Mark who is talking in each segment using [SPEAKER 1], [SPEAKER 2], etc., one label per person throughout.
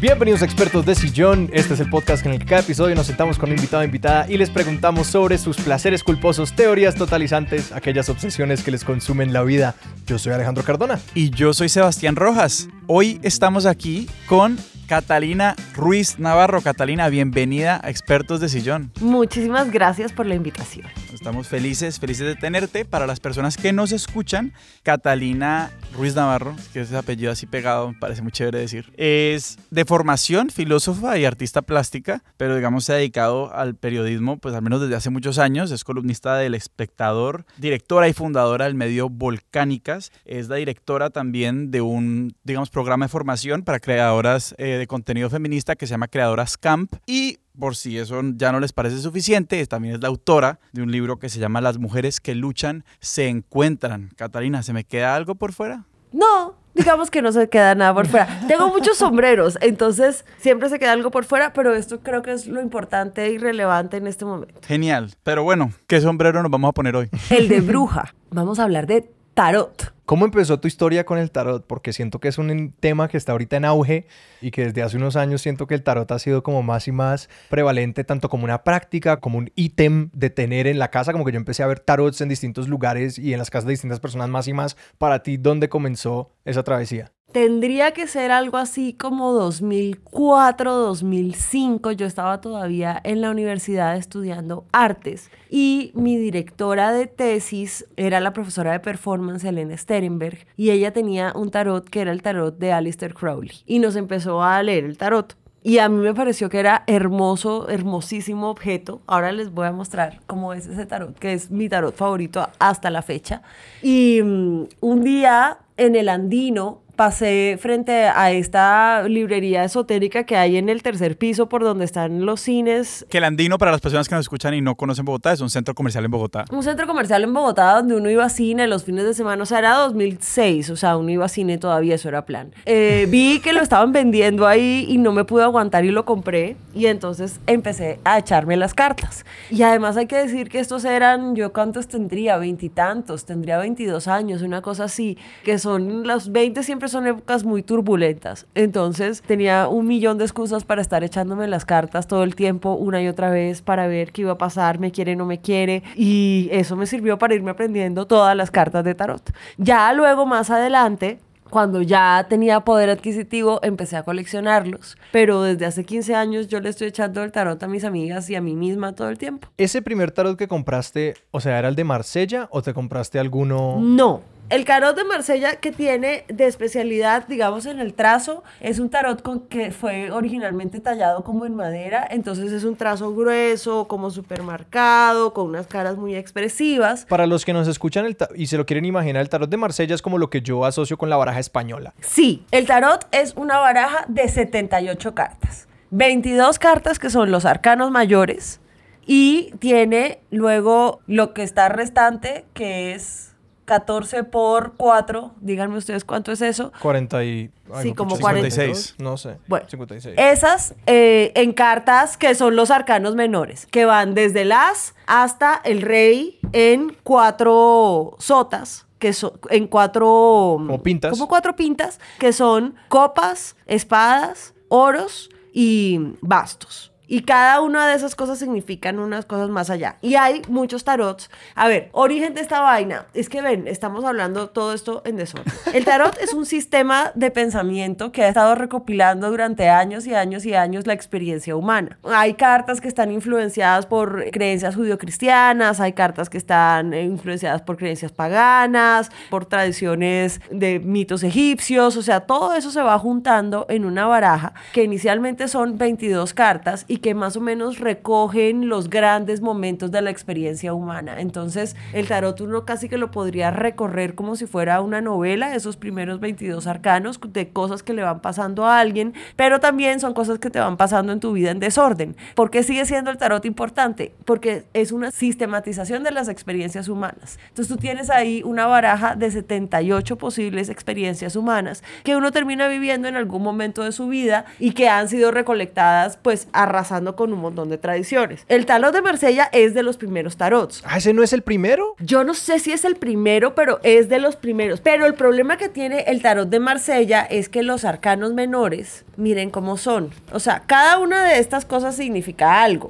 [SPEAKER 1] Bienvenidos a Expertos de Sillón. Este es el podcast en el que cada episodio nos sentamos con un invitado o invitada y les preguntamos sobre sus placeres culposos, teorías totalizantes, aquellas obsesiones que les consumen la vida. Yo soy Alejandro Cardona.
[SPEAKER 2] Y yo soy Sebastián Rojas. Hoy estamos aquí con Catalina Ruiz Navarro. Catalina, bienvenida a Expertos de Sillón.
[SPEAKER 3] Muchísimas gracias por la invitación.
[SPEAKER 2] Estamos felices, felices de tenerte. Para las personas que nos escuchan, Catalina Ruiz Navarro, que es apellido así pegado, parece muy chévere decir, es de formación filósofa y artista plástica, pero digamos se ha dedicado al periodismo, pues al menos desde hace muchos años. Es columnista del Espectador, directora y fundadora del medio Volcánicas. Es la directora también de un, digamos, programa de formación para creadoras eh, de contenido feminista que se llama Creadoras Camp y por si eso ya no les parece suficiente, también es la autora de un libro que se llama Las mujeres que luchan se encuentran. Catalina, ¿se me queda algo por fuera?
[SPEAKER 3] No, digamos que no se queda nada por fuera. Tengo muchos sombreros, entonces siempre se queda algo por fuera, pero esto creo que es lo importante y relevante en este momento.
[SPEAKER 2] Genial. Pero bueno, ¿qué sombrero nos vamos a poner hoy?
[SPEAKER 3] El de bruja. Vamos a hablar de tarot.
[SPEAKER 1] ¿Cómo empezó tu historia con el tarot? Porque siento que es un tema que está ahorita en auge y que desde hace unos años siento que el tarot ha sido como más y más prevalente, tanto como una práctica, como un ítem de tener en la casa, como que yo empecé a ver tarots en distintos lugares y en las casas de distintas personas más y más. Para ti, ¿dónde comenzó esa travesía?
[SPEAKER 3] Tendría que ser algo así como 2004, 2005. Yo estaba todavía en la universidad estudiando artes y mi directora de tesis era la profesora de performance Elena Sterenberg y ella tenía un tarot que era el tarot de Alistair Crowley y nos empezó a leer el tarot. Y a mí me pareció que era hermoso, hermosísimo objeto. Ahora les voy a mostrar cómo es ese tarot, que es mi tarot favorito hasta la fecha. Y um, un día en el Andino pasé frente a esta librería esotérica que hay en el tercer piso por donde están los cines.
[SPEAKER 2] Que el Andino, para las personas que nos escuchan y no conocen Bogotá, es un centro comercial en Bogotá.
[SPEAKER 3] Un centro comercial en Bogotá donde uno iba a cine los fines de semana, o sea, era 2006, o sea, uno iba a cine todavía, eso era plan. Eh, vi que lo estaban vendiendo ahí y no me pude aguantar y lo compré y entonces empecé a echarme las cartas. Y además hay que decir que estos eran, yo cuántos tendría, veintitantos, tendría 22 años, una cosa así, que son los 20 siempre son épocas muy turbulentas. Entonces tenía un millón de excusas para estar echándome las cartas todo el tiempo, una y otra vez, para ver qué iba a pasar, me quiere, no me quiere. Y eso me sirvió para irme aprendiendo todas las cartas de tarot. Ya luego, más adelante, cuando ya tenía poder adquisitivo, empecé a coleccionarlos. Pero desde hace 15 años yo le estoy echando el tarot a mis amigas y a mí misma todo el tiempo.
[SPEAKER 1] ¿Ese primer tarot que compraste, o sea, era el de Marsella o te compraste alguno?
[SPEAKER 3] No, el tarot de Marsella que tiene de especialidad, digamos, en el trazo, es un tarot con que fue originalmente tallado como en madera, entonces es un trazo grueso, como supermercado, con unas caras muy expresivas.
[SPEAKER 1] Para los que nos escuchan el y se lo quieren imaginar, el tarot de Marsella es como lo que yo asocio con la baraja española.
[SPEAKER 3] Sí, el tarot es una baraja de 78 cartas. 22 cartas que son los arcanos mayores y tiene luego lo que está restante que es 14 por 4, díganme ustedes cuánto es eso.
[SPEAKER 1] 40 y...
[SPEAKER 3] sí, como
[SPEAKER 2] 56.
[SPEAKER 1] No sé.
[SPEAKER 3] Bueno, 56. Esas eh, en cartas que son los arcanos menores, que van desde el as hasta el rey en cuatro sotas que son en cuatro
[SPEAKER 1] como pintas
[SPEAKER 3] como cuatro pintas que son copas espadas oros y bastos y cada una de esas cosas significan unas cosas más allá. Y hay muchos tarots. A ver, origen de esta vaina. Es que ven, estamos hablando todo esto en desorden. El tarot es un sistema de pensamiento que ha estado recopilando durante años y años y años la experiencia humana. Hay cartas que están influenciadas por creencias judio-cristianas, hay cartas que están influenciadas por creencias paganas, por tradiciones de mitos egipcios, o sea, todo eso se va juntando en una baraja que inicialmente son 22 cartas y que más o menos recogen los grandes momentos de la experiencia humana. Entonces, el tarot uno casi que lo podría recorrer como si fuera una novela, esos primeros 22 arcanos de cosas que le van pasando a alguien, pero también son cosas que te van pasando en tu vida en desorden. ¿Por qué sigue siendo el tarot importante? Porque es una sistematización de las experiencias humanas. Entonces, tú tienes ahí una baraja de 78 posibles experiencias humanas que uno termina viviendo en algún momento de su vida y que han sido recolectadas pues arrasadas con un montón de tradiciones. El tarot de Marsella es de los primeros tarots.
[SPEAKER 1] Ah, ese no es el primero.
[SPEAKER 3] Yo no sé si es el primero, pero es de los primeros. Pero el problema que tiene el tarot de Marsella es que los arcanos menores, miren cómo son. O sea, cada una de estas cosas significa algo.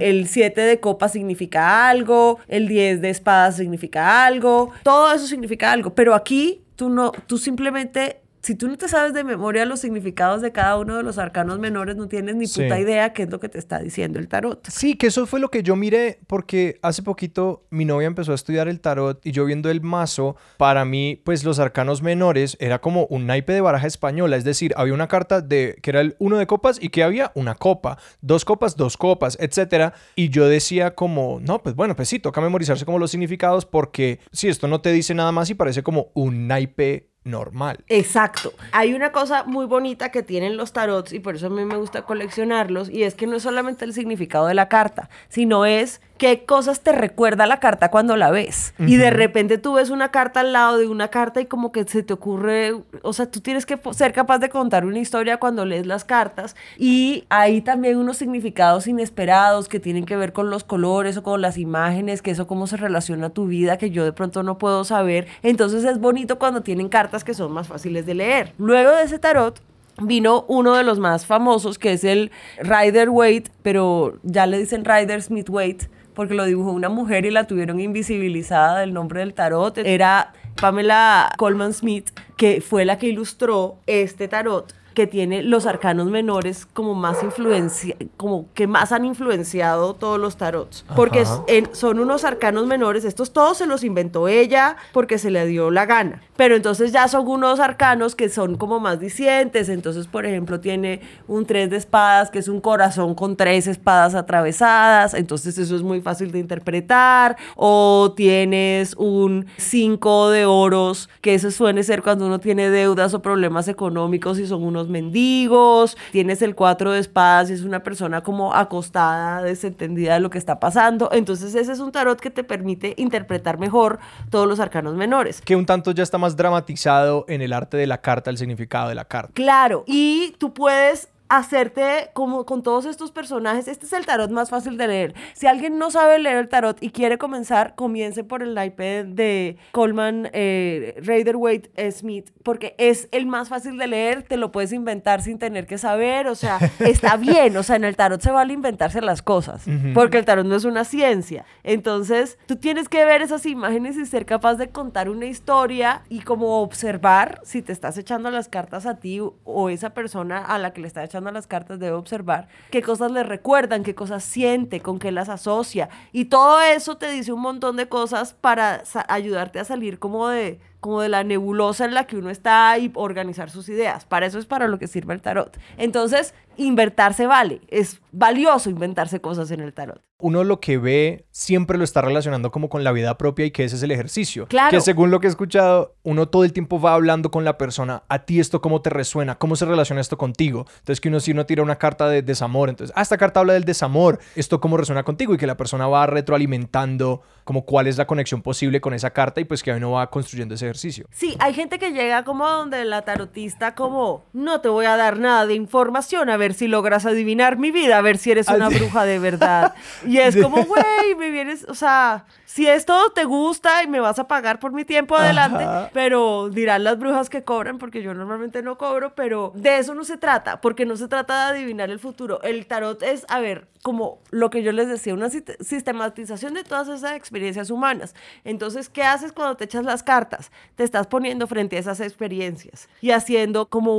[SPEAKER 3] El 7 de copas significa algo, el 10 de espadas significa algo, todo eso significa algo. Pero aquí tú no, tú simplemente si tú no te sabes de memoria los significados de cada uno de los arcanos menores, no tienes ni puta idea qué es lo que te está diciendo el tarot.
[SPEAKER 1] Sí, que eso fue lo que yo miré porque hace poquito mi novia empezó a estudiar el tarot y yo viendo el mazo, para mí, pues los arcanos menores era como un naipe de baraja española, es decir, había una carta de que era el uno de copas y que había una copa, dos copas, dos copas, etcétera, y yo decía como, no, pues bueno, pues sí, toca memorizarse como los significados porque si esto no te dice nada más y parece como un naipe normal.
[SPEAKER 3] Exacto. Hay una cosa muy bonita que tienen los tarots y por eso a mí me gusta coleccionarlos y es que no es solamente el significado de la carta, sino es qué cosas te recuerda la carta cuando la ves. Y de repente tú ves una carta al lado de una carta y como que se te ocurre, o sea, tú tienes que ser capaz de contar una historia cuando lees las cartas y hay también unos significados inesperados que tienen que ver con los colores o con las imágenes, que eso cómo se relaciona a tu vida que yo de pronto no puedo saber. Entonces es bonito cuando tienen cartas que son más fáciles de leer. Luego de ese tarot, vino uno de los más famosos, que es el Rider Waite, pero ya le dicen Rider Smith Waite, porque lo dibujó una mujer y la tuvieron invisibilizada del nombre del tarot. Era Pamela Coleman Smith, que fue la que ilustró este tarot que tiene los arcanos menores como más influencia, como que más han influenciado todos los tarots. Porque son unos arcanos menores, estos todos se los inventó ella porque se le dio la gana. Pero entonces ya son unos arcanos que son como más dicientes. Entonces, por ejemplo, tiene un tres de espadas, que es un corazón con tres espadas atravesadas. Entonces, eso es muy fácil de interpretar. O tienes un cinco de oros, que eso suele ser cuando uno tiene deudas o problemas económicos y son unos mendigos, tienes el cuatro de espadas y es una persona como acostada, desentendida de lo que está pasando. Entonces ese es un tarot que te permite interpretar mejor todos los arcanos menores.
[SPEAKER 1] Que un tanto ya está más dramatizado en el arte de la carta, el significado de la carta.
[SPEAKER 3] Claro, y tú puedes hacerte como con todos estos personajes. Este es el tarot más fácil de leer. Si alguien no sabe leer el tarot y quiere comenzar, comience por el naipe de Coleman eh, Raider Waite Smith, porque es el más fácil de leer, te lo puedes inventar sin tener que saber, o sea, está bien, o sea, en el tarot se vale inventarse las cosas, porque el tarot no es una ciencia. Entonces, tú tienes que ver esas imágenes y ser capaz de contar una historia y como observar si te estás echando las cartas a ti o esa persona a la que le está echando a las cartas debe observar qué cosas le recuerdan, qué cosas siente, con qué las asocia. Y todo eso te dice un montón de cosas para ayudarte a salir como de como de la nebulosa en la que uno está y organizar sus ideas. Para eso es para lo que sirve el tarot. Entonces, inventarse vale. Es valioso inventarse cosas en el tarot.
[SPEAKER 1] Uno lo que ve siempre lo está relacionando como con la vida propia y que ese es el ejercicio.
[SPEAKER 3] Claro.
[SPEAKER 1] Que según lo que he escuchado, uno todo el tiempo va hablando con la persona, a ti esto cómo te resuena, cómo se relaciona esto contigo. Entonces que uno si uno tira una carta de desamor, entonces, ah, esta carta habla del desamor, esto cómo resuena contigo y que la persona va retroalimentando como cuál es la conexión posible con esa carta y pues que uno va construyendo ese ejercicio.
[SPEAKER 3] Sí, hay gente que llega como donde la tarotista como, no te voy a dar nada de información, a ver si logras adivinar mi vida, a ver si eres una bruja de verdad. Y es como, güey, me vienes, o sea, si esto te gusta y me vas a pagar por mi tiempo adelante, pero dirán las brujas que cobran, porque yo normalmente no cobro, pero de eso no se trata, porque no se trata de adivinar el futuro. El tarot es, a ver, como lo que yo les decía, una sistematización de todas esas experiencias humanas. Entonces, ¿qué haces cuando te echas las cartas? Te estás poniendo frente a esas experiencias y haciendo como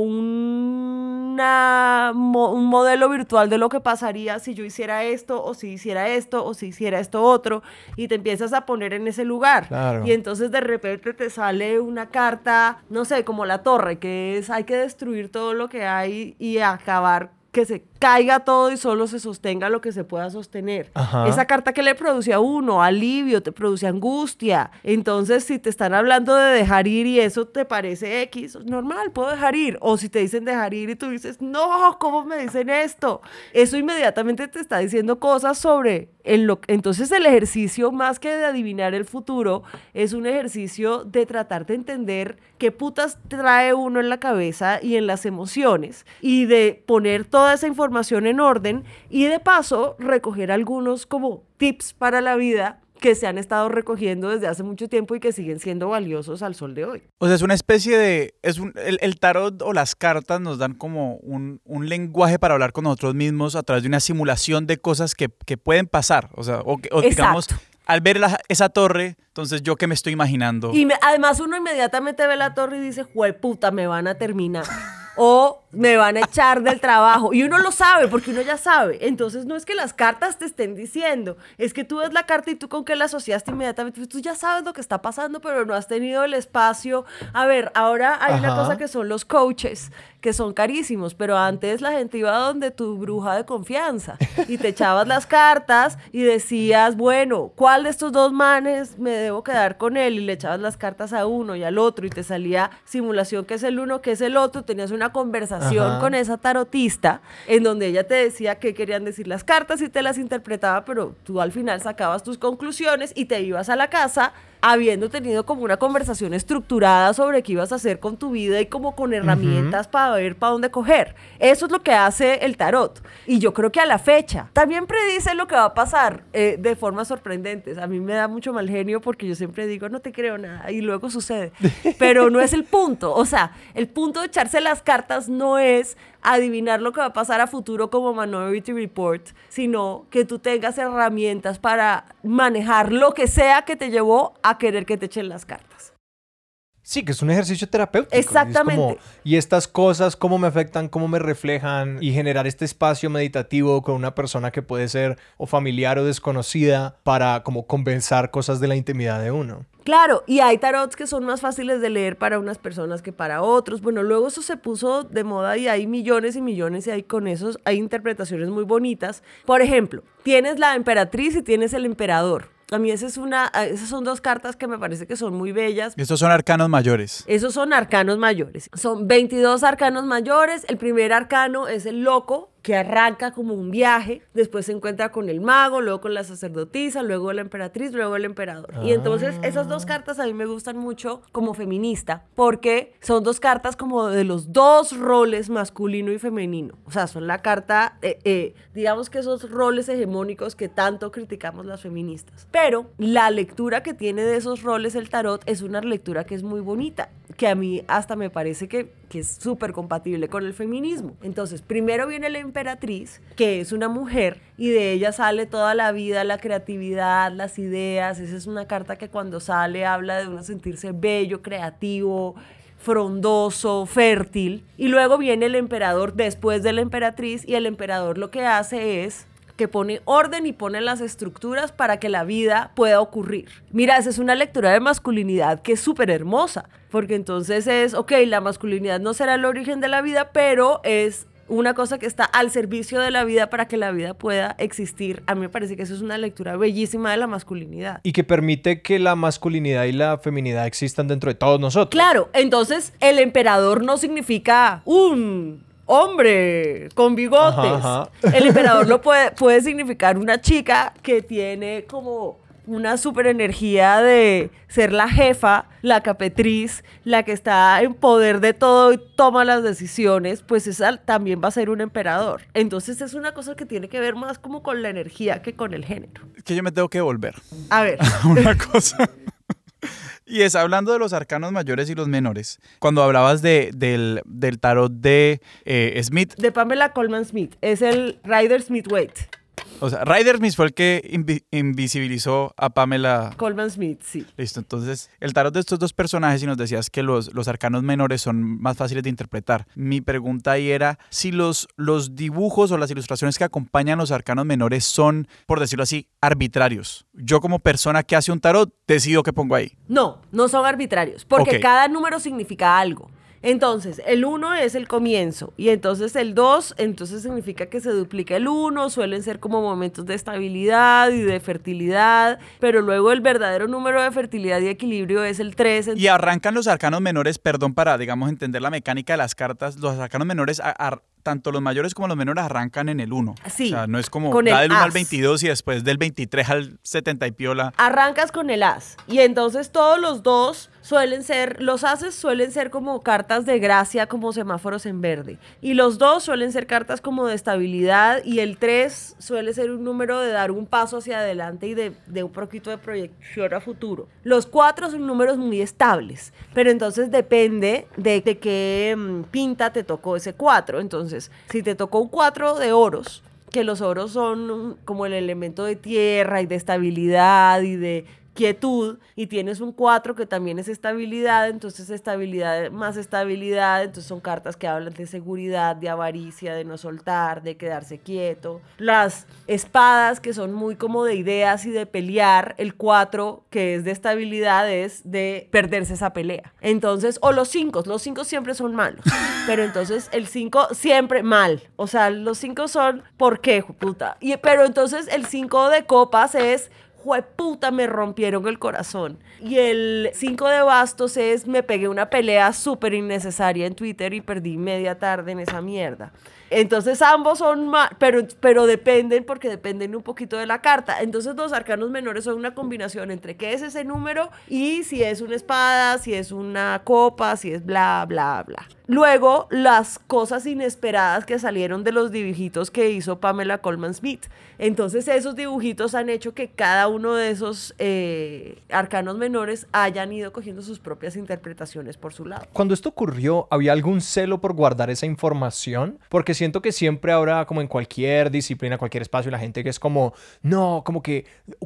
[SPEAKER 3] un, un modelo virtual de lo que pasaría si yo hiciera esto, o si hiciera esto, o si hiciera esto otro, y te empiezas a poner en ese lugar. Y entonces de repente te sale una carta, no sé, como la torre, que es hay que destruir todo lo que hay y acabar que se caiga todo y solo se sostenga lo que se pueda sostener. Esa carta que le produce a uno, alivio, te produce angustia. Entonces, si te están hablando de dejar ir y eso te parece X, normal, puedo dejar ir. O si te dicen dejar ir y tú dices, no, ¿cómo me dicen esto? Eso inmediatamente te está diciendo cosas sobre el lo entonces el ejercicio más que de adivinar el futuro es un ejercicio de tratar de entender qué putas trae uno en la cabeza y en las emociones y de poner toda esa información información en orden y de paso recoger algunos como tips para la vida que se han estado recogiendo desde hace mucho tiempo y que siguen siendo valiosos al sol de hoy.
[SPEAKER 2] O sea, es una especie de... Es un, el, tarot o las cartas nos dan como un, un, lenguaje para hablar con nosotros mismos a través de una simulación de cosas que, que pueden pasar. O sea, o, o digamos, al ver esa torre, entonces yo qué me estoy imaginando.
[SPEAKER 3] Y además uno inmediatamente ve la torre y dice, puta, me van a terminar o me van a echar del trabajo. Y uno lo sabe, porque uno ya sabe. Entonces no es que las cartas te estén diciendo, es que tú ves la carta y tú con qué la asociaste inmediatamente. Pues tú ya sabes lo que está pasando, pero no has tenido el espacio. A ver, ahora hay una cosa que son los coaches, que son carísimos, pero antes la gente iba donde tu bruja de confianza y te echabas las cartas y decías, bueno, ¿cuál de estos dos manes me debo quedar con él? Y le echabas las cartas a uno y al otro y te salía simulación que es el uno, que es el otro, tenías una conversación con esa tarotista en donde ella te decía qué querían decir las cartas y te las interpretaba, pero tú al final sacabas tus conclusiones y te ibas a la casa habiendo tenido como una conversación estructurada sobre qué ibas a hacer con tu vida y como con herramientas para ver para dónde coger. Eso es lo que hace el tarot. Y yo creo que a la fecha también predice lo que va a pasar eh, de formas sorprendentes. A mí me da mucho mal genio porque yo siempre digo, no te creo nada y luego sucede. Pero no es el punto. O sea, el punto de echarse las cartas no es adivinar lo que va a pasar a futuro como Minority Report, sino que tú tengas herramientas para manejar lo que sea que te llevó a querer que te echen las cartas.
[SPEAKER 1] Sí, que es un ejercicio terapéutico.
[SPEAKER 3] Exactamente.
[SPEAKER 1] Y, estas cosas, cómo me afectan, cómo me reflejan, y generar este espacio meditativo con una persona que puede ser o familiar o desconocida para como compensar cosas de la intimidad de uno.
[SPEAKER 3] Claro, y hay tarots que son más fáciles de leer para unas personas que para otros. Bueno, luego eso se puso de moda y hay millones y millones y hay con esos hay interpretaciones muy bonitas. Por ejemplo, tienes la emperatriz y tienes el emperador. A mí esa es una, esas son dos cartas que me parece que son muy bellas.
[SPEAKER 2] Estos son arcanos mayores.
[SPEAKER 3] Esos son arcanos mayores. Son 22 arcanos mayores. El primer arcano es el loco, que arranca como un viaje, después se encuentra con el mago, luego con la sacerdotisa, luego la emperatriz, luego el emperador. Y entonces esas dos cartas a mí me gustan mucho como feminista, porque son dos cartas como de los dos roles masculino y femenino. O sea, son la carta, eh, eh, digamos que esos roles hegemónicos que tanto criticamos las feministas. Pero la lectura que tiene de esos roles el tarot es una lectura que es muy bonita, que a mí hasta me parece que, que es súper compatible con el feminismo. Entonces, primero viene el emperatriz, que es una mujer, y de ella sale toda la vida, la creatividad, las ideas. Esa es una carta que cuando sale habla de uno sentirse bello, creativo, frondoso, fértil. Y luego viene el emperador después de la emperatriz, y el emperador lo que hace es que pone orden y pone las estructuras para que la vida pueda ocurrir. Mira, esa es una lectura de masculinidad que es súper hermosa, porque entonces es, ok, la masculinidad no será el origen de la vida, pero es una cosa que está al servicio de la vida para que la vida pueda existir. A mí me parece que eso es una lectura bellísima de la masculinidad.
[SPEAKER 1] Y que permite que la masculinidad y la feminidad existan dentro de todos nosotros.
[SPEAKER 3] Claro, entonces el emperador no significa un hombre con bigotes. El emperador lo puede, puede significar una chica que tiene como una super energía de ser la jefa, la capetriz, la que está en poder de todo y toma las decisiones, pues esa también va a ser un emperador. Entonces es una cosa que tiene que ver más como con la energía que con el género.
[SPEAKER 2] Que yo me tengo que volver.
[SPEAKER 3] A ver.
[SPEAKER 2] una cosa. Y es hablando de los arcanos mayores y los menores. Cuando hablabas de, del, del tarot de eh, Smith.
[SPEAKER 3] De Pamela Coleman Smith. Es el Rider Smith Waite.
[SPEAKER 2] O sea, Ryder Smith fue el que invisibilizó a Pamela.
[SPEAKER 3] Coleman Smith, sí.
[SPEAKER 2] Listo, entonces el tarot de estos dos personajes y nos decías que los, los arcanos menores son más fáciles de interpretar. Mi pregunta ahí era si los, los dibujos o las ilustraciones que acompañan los arcanos menores son, por decirlo así, arbitrarios. Yo como persona que hace un tarot decido qué pongo ahí.
[SPEAKER 3] No, no son arbitrarios, porque cada número significa algo. Entonces, el 1 es el comienzo y entonces el 2, entonces significa que se duplica el 1, suelen ser como momentos de estabilidad y de fertilidad, pero luego el verdadero número de fertilidad y equilibrio es el 3.
[SPEAKER 2] Y arrancan los arcanos menores, perdón, para, digamos, entender la mecánica de las cartas, los arcanos menores tanto los mayores como los menores arrancan en el 1.
[SPEAKER 3] Sí,
[SPEAKER 2] O sea, no es como
[SPEAKER 3] con
[SPEAKER 2] da
[SPEAKER 3] el
[SPEAKER 2] del 1 al
[SPEAKER 3] as.
[SPEAKER 2] 22 y después del 23 al 70 y piola.
[SPEAKER 3] Arrancas con el as. Y entonces todos los dos suelen ser, los ases suelen ser como cartas de gracia, como semáforos en verde. Y los dos suelen ser cartas como de estabilidad. Y el 3 suele ser un número de dar un paso hacia adelante y de, de un poquito de proyección a futuro. Los 4 son números muy estables. Pero entonces depende de, de qué mm, pinta te tocó ese 4. Entonces, si te tocó un 4 de oros, que los oros son como el elemento de tierra y de estabilidad y de quietud y tienes un 4 que también es estabilidad, entonces estabilidad más estabilidad, entonces son cartas que hablan de seguridad, de avaricia, de no soltar, de quedarse quieto. Las espadas que son muy como de ideas y de pelear, el 4 que es de estabilidad es de perderse esa pelea. Entonces, o los 5, los 5 siempre son malos, pero entonces el 5 siempre mal, o sea, los 5 son ¿por qué, puta? Y pero entonces el 5 de copas es puta, me rompieron el corazón. Y el 5 de bastos es, me pegué una pelea súper innecesaria en Twitter y perdí media tarde en esa mierda. Entonces ambos son ma- pero, pero dependen porque dependen un poquito de la carta. Entonces los arcanos menores son una combinación entre qué es ese número y si es una espada, si es una copa, si es bla, bla, bla. Luego, las cosas inesperadas que salieron de los dibujitos que hizo Pamela Coleman Smith. Entonces, esos dibujitos han hecho que cada uno de esos eh, arcanos menores hayan ido cogiendo sus propias interpretaciones por su lado.
[SPEAKER 1] Cuando esto ocurrió, ¿había algún celo por guardar esa información? Porque siento que siempre habrá, como en cualquier disciplina, cualquier espacio, la gente que es como, no, como que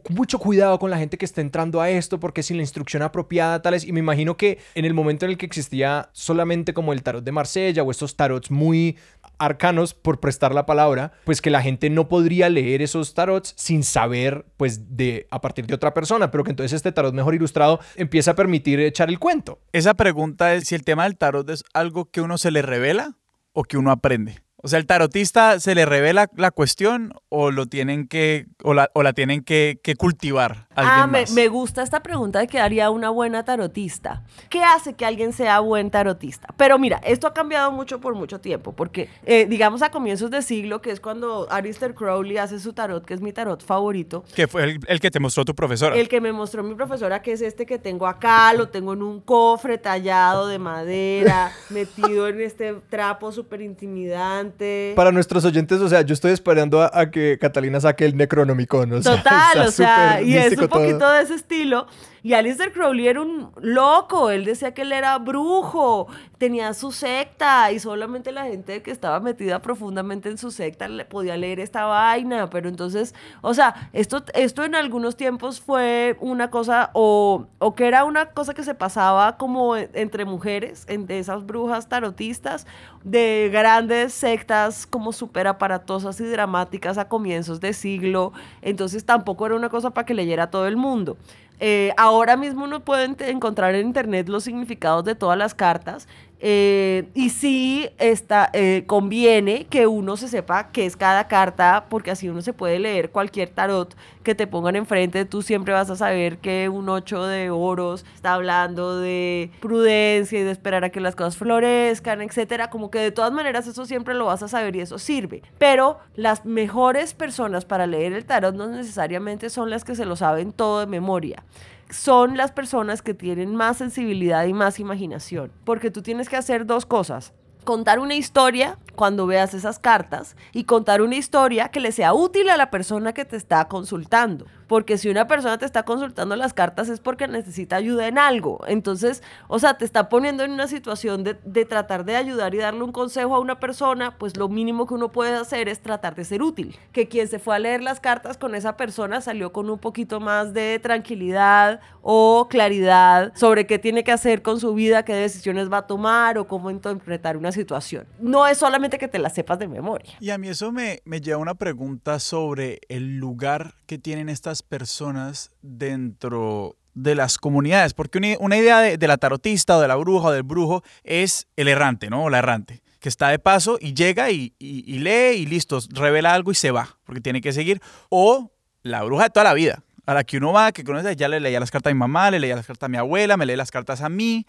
[SPEAKER 1] mucho cuidado con la gente que está entrando a esto, porque sin la instrucción apropiada, tales. Y me imagino que en el momento en el que existía solamente como el tarot de Marsella o estos tarots muy arcanos, por prestar la palabra, pues que la gente no podría leer esos tarots sin saber, pues, de a partir de otra persona, pero que entonces este tarot mejor ilustrado empieza a permitir echar el cuento.
[SPEAKER 2] Esa pregunta es si el tema del tarot es algo que uno se le revela o que uno aprende. O sea, el tarotista se le revela la cuestión o lo tienen que o la, o la tienen que, que cultivar
[SPEAKER 3] Ah, me,
[SPEAKER 2] más.
[SPEAKER 3] me gusta esta pregunta de que haría una buena tarotista. ¿Qué hace que alguien sea buen tarotista? Pero mira, esto ha cambiado mucho por mucho tiempo, porque eh, digamos a comienzos de siglo, que es cuando Alistair Crowley hace su tarot, que es mi tarot favorito,
[SPEAKER 2] Que fue el, el que te mostró tu profesora.
[SPEAKER 3] el que me mostró mi profesora, que es este que tengo acá, lo tengo en un cofre tallado de madera, metido en este trapo súper intimidante.
[SPEAKER 1] Para nuestros oyentes, o sea, yo estoy esperando a, a que Catalina saque el Necronomicon. O sea,
[SPEAKER 3] Total, o sea,
[SPEAKER 1] súper
[SPEAKER 3] y es poquito de ese estilo. Y Alistair Crowley era un loco, él decía que él era brujo, tenía su secta y solamente la gente que estaba metida profundamente en su secta podía leer esta vaina, pero entonces, o sea, esto, esto en algunos tiempos fue una cosa, o, o que era una cosa que se pasaba como entre mujeres, entre esas brujas tarotistas, de grandes sectas como súper aparatosas y dramáticas a comienzos de siglo, entonces tampoco era una cosa para que leyera todo el mundo. Eh, ahora mismo uno puede encontrar en internet los significados de todas las cartas eh, y sí está, eh, conviene que uno se sepa qué es cada carta porque así uno se puede leer cualquier tarot que te pongan enfrente. Tú siempre vas a saber que un 8 de oros está hablando de prudencia y de esperar a que las cosas florezcan, etcétera. Como que de todas maneras eso siempre lo vas a saber y eso sirve. Pero las mejores personas para leer el tarot no necesariamente son las que se lo saben todo de memoria son las personas que tienen más sensibilidad y más imaginación. Porque tú tienes que hacer dos cosas. Contar una historia cuando veas esas cartas y contar una historia que le sea útil a la persona que te está consultando. Porque si una persona te está consultando las cartas es porque necesita ayuda en algo. Entonces, o sea, te está poniendo en una situación de, de tratar de ayudar y darle un consejo a una persona, pues lo mínimo que uno puede hacer es tratar de ser útil. Que quien se fue a leer las cartas con esa persona salió con un poquito más de tranquilidad o claridad sobre qué tiene que hacer con su vida, qué decisiones va a tomar o cómo interpretar una situación. No es solamente que te la sepas de memoria.
[SPEAKER 2] Y a mí eso me, me lleva a una pregunta sobre el lugar que tienen estas personas dentro de las comunidades, porque una, idea de, la tarotista o de la bruja o del brujo es el errante, ¿no? O la errante, que está de paso y llega y, lee y listo, revela algo y se va, porque tiene que seguir. O la bruja de toda la vida, a la que uno va, que conoce, ya le leía las cartas a mi mamá, le leía las cartas a mi abuela, me lee las cartas a mí,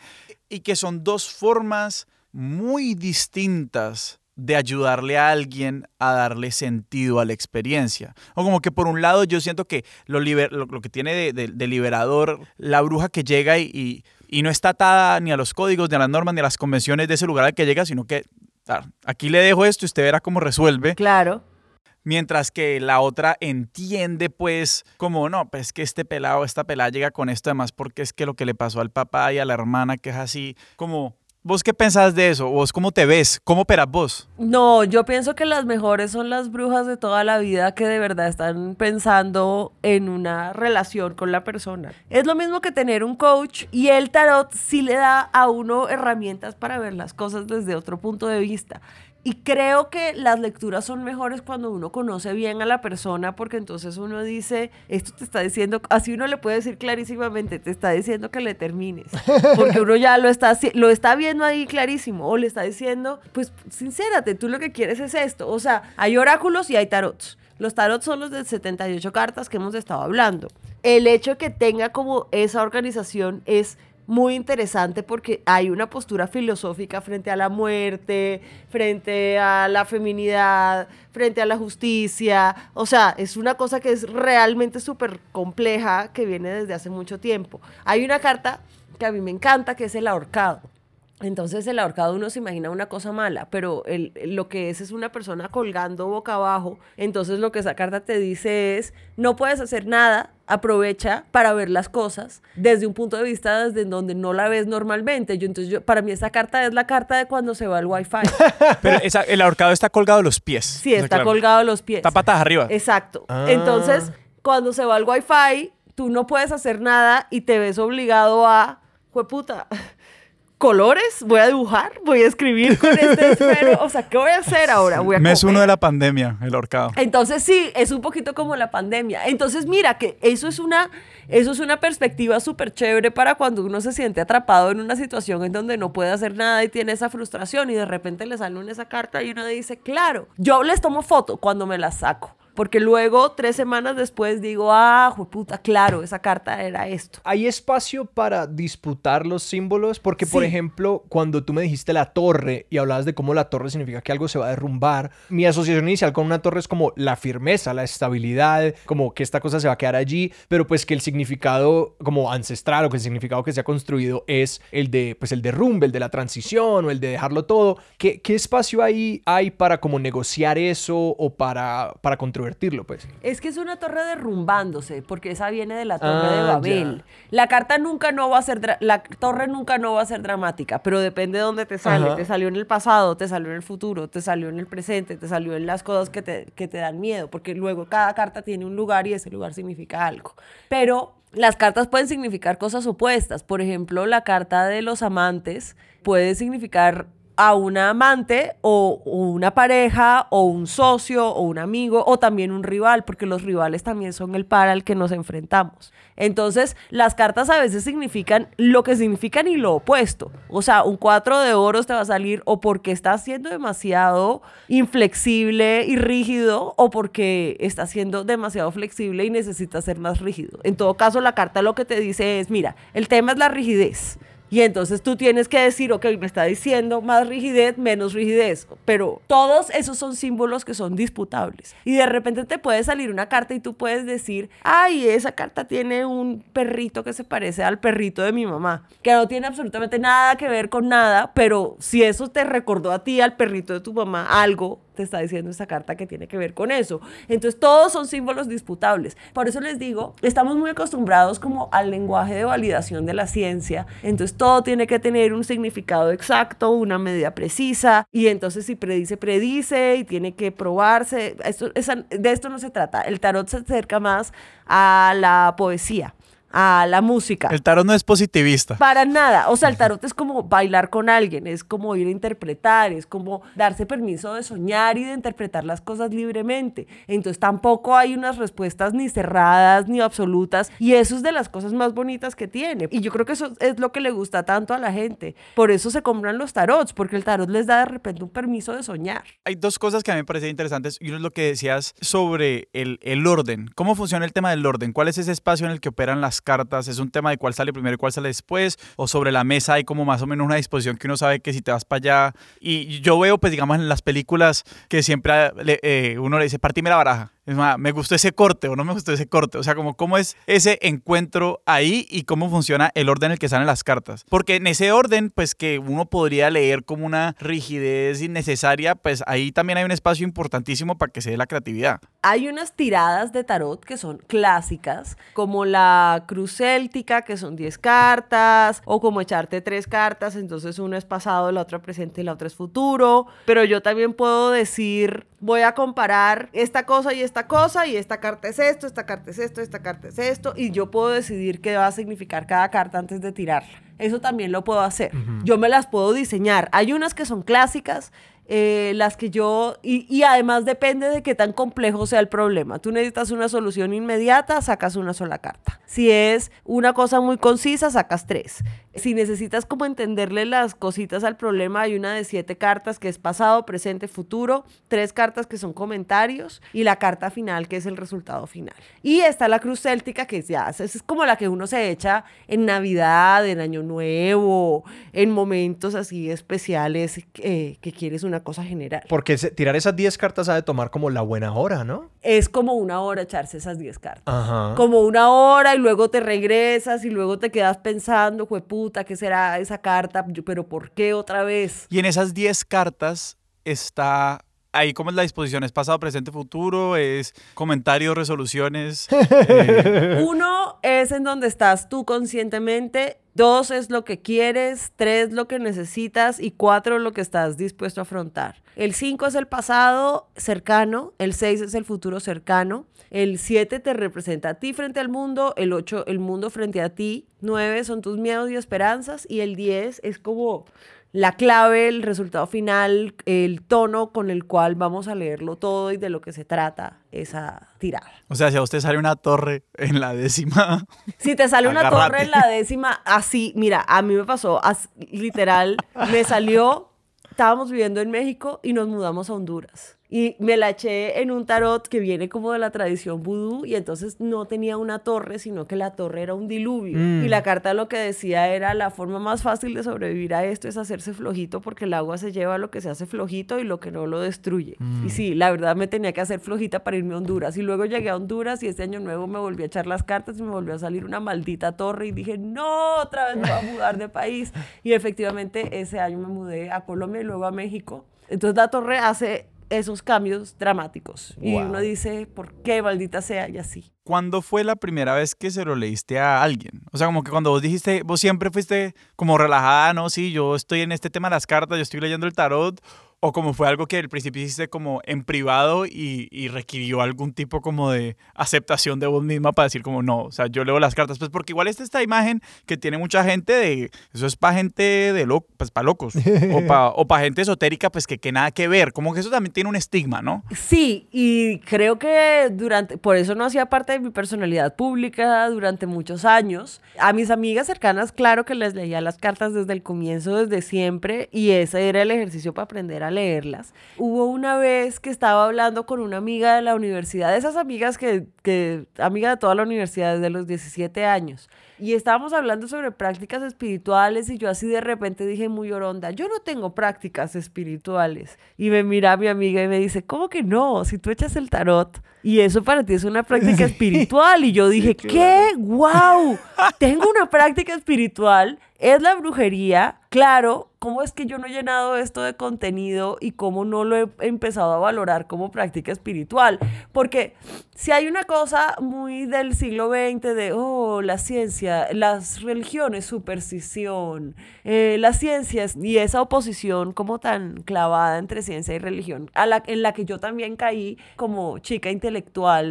[SPEAKER 2] y que son dos formas muy distintas de ayudarle a alguien a darle sentido a la experiencia. O como que por un lado yo siento que lo, lo, que tiene de, liberador la bruja que llega y, y, no está atada ni a los códigos, ni a las normas, ni a las convenciones de ese lugar al que llega, sino que aquí le dejo esto y usted verá cómo resuelve.
[SPEAKER 3] Claro.
[SPEAKER 2] Mientras que la otra entiende, pues, como no, pues que este pelado, esta pelada llega con esto, además, porque es que lo que le pasó al papá y a la hermana, que es así, como ¿Vos qué pensás de eso? ¿Vos cómo te ves? ¿Cómo operas vos?
[SPEAKER 3] No, yo pienso que las mejores son las brujas de toda la vida que de verdad están pensando en una relación con la persona. Es lo mismo que tener un coach y el tarot sí le da a uno herramientas para ver las cosas desde otro punto de vista. Y creo que las lecturas son mejores cuando uno conoce bien a la persona, porque entonces uno dice, esto te está diciendo, así uno le puede decir clarísimamente, te está diciendo que le termines, porque uno ya lo está, lo está viendo ahí clarísimo, o le está diciendo, pues sincérate, tú lo que quieres es esto. O sea, hay oráculos y hay tarots. Los tarots son los de 78 cartas que hemos estado hablando. El hecho de que tenga como esa organización es muy interesante porque hay una postura filosófica frente a la muerte, frente a la feminidad, frente a la justicia. O sea, es una cosa que es realmente súper compleja que viene desde hace mucho tiempo. Hay una carta que a mí me encanta que es el ahorcado. Entonces el ahorcado uno se imagina una cosa mala, pero el, lo que es es una persona colgando boca abajo. Entonces lo que esa carta te dice es, no puedes hacer nada, aprovecha para ver las cosas desde un punto de vista desde donde no la ves normalmente. Yo, entonces yo, para mí esa carta es la carta de cuando se va el wifi.
[SPEAKER 2] pero el ahorcado está colgado de los pies.
[SPEAKER 3] Sí, está colgado de los pies.
[SPEAKER 2] Está patas arriba.
[SPEAKER 3] Exacto. Ah. Entonces, cuando se va el wifi, tú no puedes hacer nada y te ves obligado a, puta colores, voy a dibujar, voy a escribir con este esfero. O sea, ¿qué voy a hacer ahora? Voy a
[SPEAKER 2] Mes uno de la pandemia, el horcado.
[SPEAKER 3] Entonces sí, es un poquito como la pandemia. Entonces mira que eso es una, eso es una perspectiva súper chévere para cuando uno se siente atrapado en una situación en donde no puede hacer nada y tiene esa frustración y de repente le sale una esa carta y uno dice, claro, yo les tomo foto cuando me la saco porque luego, tres semanas después, digo, ah, puta, claro, esa carta era esto.
[SPEAKER 1] ¿Hay espacio para disputar los símbolos? Porque, por ejemplo, cuando tú me dijiste la torre y hablabas de cómo la torre significa que algo se va a derrumbar, mi asociación inicial con una torre es como la firmeza, la estabilidad, como que esta cosa se va a quedar allí, pero pues que el significado como ancestral o que el significado que se ha construido es el de, pues el derrumbe, el de la transición o el de dejarlo todo. ¿Qué, qué espacio ahí hay para como negociar eso o para, para pues.
[SPEAKER 3] Es que es una torre derrumbándose, porque esa viene de la torre de ah, Babel. La carta nunca no va a ser, la torre nunca no va a ser dramática, pero depende de dónde te sale. Te salió en el pasado, te salió en el futuro, te salió en el presente, te salió en las cosas que te, que te dan miedo, porque luego cada carta tiene un lugar y ese lugar significa algo. Pero las cartas pueden significar cosas opuestas. Por ejemplo, la carta de los amantes puede significar a una amante o, una pareja o un socio o un amigo o también un rival, porque los rivales también son el par al que nos enfrentamos. Entonces, las cartas a veces significan lo que significan y lo opuesto. O sea, un cuatro de oros te va a salir o porque estás siendo demasiado inflexible y rígido o porque estás siendo demasiado flexible y necesitas ser más rígido. En todo caso, la carta lo que te dice es, mira, el tema es la rigidez. Y entonces tú tienes que decir, ok, me está diciendo más rigidez, menos rigidez. Pero todos esos son símbolos que son disputables. Y de repente te puede salir una carta y tú puedes decir, ay, esa carta tiene un perrito que se parece al perrito de mi mamá. Que no tiene absolutamente nada que ver con nada, pero si eso te recordó a ti, al perrito de tu mamá, algo, te está diciendo esta carta que tiene que ver con eso. Entonces todos son símbolos disputables. Por eso les digo, estamos muy acostumbrados como al lenguaje de validación de la ciencia. Entonces todo tiene que tener un significado exacto, una medida precisa. Y entonces si predice, predice y tiene que probarse. De esto no se trata. El tarot se acerca más a la poesía a la música.
[SPEAKER 2] El tarot no es positivista.
[SPEAKER 3] Para nada. O sea, el tarot es como bailar con alguien, es como ir a interpretar, es como darse permiso de soñar y de interpretar las cosas libremente. Entonces tampoco hay unas respuestas ni cerradas ni absolutas y eso es de las cosas más bonitas que tiene. Y yo creo que eso es lo que le gusta tanto a la gente. Por eso se compran los tarots, porque el tarot les da de repente un permiso de soñar.
[SPEAKER 2] Hay dos cosas que a mí me parecen interesantes y uno es lo que decías sobre el, el orden. ¿Cómo funciona el tema del orden? ¿Cuál es ese espacio en el que operan las cartas? ¿Es un tema de cuál sale primero y cuál sale después? ¿O sobre la mesa hay como más o menos una disposición que uno sabe que si te vas para allá? Y yo veo, pues digamos, en las películas que siempre eh, uno le dice, partime la baraja. Es más, me gustó ese corte o no me gustó ese corte. O sea, como cómo es ese encuentro ahí y cómo funciona el orden en el que salen las cartas. Porque en ese orden, pues que uno podría leer como una rigidez innecesaria, pues ahí también hay un espacio importantísimo para que se dé la creatividad.
[SPEAKER 3] Hay unas tiradas de tarot que son clásicas, como la cruz céltica, que son 10 cartas, o como echarte tres cartas, entonces una es pasado, la otra presente y la otra es futuro. Pero yo también puedo decir, voy a comparar esta cosa y esta cosa y esta carta es esto, esta carta es esto, esta carta es esto y yo puedo decidir qué va a significar cada carta antes de tirarla. Eso también lo puedo hacer. Yo me las puedo diseñar. Hay unas que son clásicas eh, las que yo, y, además depende de qué tan complejo sea el problema. Tú necesitas una solución inmediata, sacas una sola carta. Si es una cosa muy concisa, sacas tres. Si necesitas como entenderle las cositas al problema, hay una de siete cartas que es pasado, presente, futuro, tres cartas que son comentarios y la carta final que es el resultado final. Y está la cruz céltica que ya es como la que uno se echa en Navidad, en Año Nuevo, en momentos así especiales eh, que quieres una cosa general.
[SPEAKER 1] Porque tirar esas 10 cartas ha de tomar como la buena hora, ¿no?
[SPEAKER 3] Es como una hora echarse esas 10 cartas. Ajá. Como una hora y luego te regresas y luego te quedas pensando, puta, ¿qué será esa carta? Pero ¿por qué otra vez?
[SPEAKER 2] Y en esas 10 cartas está ahí cómo es la disposición? ¿Es pasado, presente, futuro? ¿Es comentarios, resoluciones?
[SPEAKER 3] Eh, Uno es en donde estás tú conscientemente. Dos es lo que quieres, tres lo que necesitas y cuatro lo que estás dispuesto a afrontar. El cinco es el pasado cercano, el seis es el futuro cercano, el siete te representa a ti frente al mundo, el ocho el mundo frente a ti, nueve son tus miedos y esperanzas y el diez es como la clave, el resultado final, el tono con el cual vamos a leerlo todo y de lo que se trata esa tirada.
[SPEAKER 2] O sea, si a usted sale una torre en la décima.
[SPEAKER 3] Si te sale una torre en la décima, así, mira, a mí me pasó, literal, me salió, estábamos viviendo en México y nos mudamos a Honduras. Y me la eché en un tarot que viene como de la tradición vudú y entonces no tenía una torre, sino que la torre era un diluvio. Y la mm. carta lo que decía era la forma más fácil de sobrevivir a esto es hacerse flojito porque el agua se lleva lo que se hace flojito y lo que no lo destruye. Mm. Y sí, la verdad me tenía que hacer flojita para irme a Honduras. Y luego llegué a Honduras y este año nuevo me volví a echar las cartas y me volvió a salir una maldita torre y dije, no, otra vez me voy a mudar de país. Y efectivamente ese año me mudé a Colombia y luego a México. Entonces la torre hace esos cambios dramáticos. Y uno dice, ¿por qué maldita sea? Y así.
[SPEAKER 2] ¿Cuándo fue la primera vez que se lo leíste a alguien? O sea, como que cuando vos dijiste, vos siempre fuiste como relajada, ¿no? Sí, yo estoy en este tema de las cartas, yo estoy leyendo el tarot o como fue algo que al principio hiciste como en privado y, y, requirió algún tipo como de aceptación de vos misma para decir como no, o sea, yo leo las cartas, pues porque igual esta esta imagen que tiene mucha gente de, eso es para gente de loco, pues para locos, o para o gente esotérica, pues que, que nada que ver, como que eso también tiene un estigma, ¿no?
[SPEAKER 3] Sí, y creo que durante, por eso no hacía parte de mi personalidad pública durante muchos años. A mis amigas cercanas, claro que les leía las cartas desde el comienzo, desde siempre, y ese era el ejercicio para aprender a leerlas. Hubo una vez que estaba hablando con una amiga de la universidad, de esas amigas que, que amiga de toda la universidad desde los 17 años, y estábamos hablando sobre prácticas espirituales y yo así de repente dije muy oronda, yo no tengo prácticas espirituales. Y me mira mi amiga y me dice, ¿cómo que no? Si tú echas el tarot y eso para ti es una práctica espiritual. Y yo dije, ¿qué? ¡Wow! Tengo una práctica espiritual. Es la brujería. Claro, ¿cómo es que yo no he llenado esto de contenido y cómo no lo he empezado a valorar como práctica espiritual? Porque si hay una cosa muy del siglo XX de, oh, la ciencia, las religiones, superstición, eh, las ciencias y esa oposición como tan clavada entre ciencia y religión, a la, en la que yo también caí como chica intelectual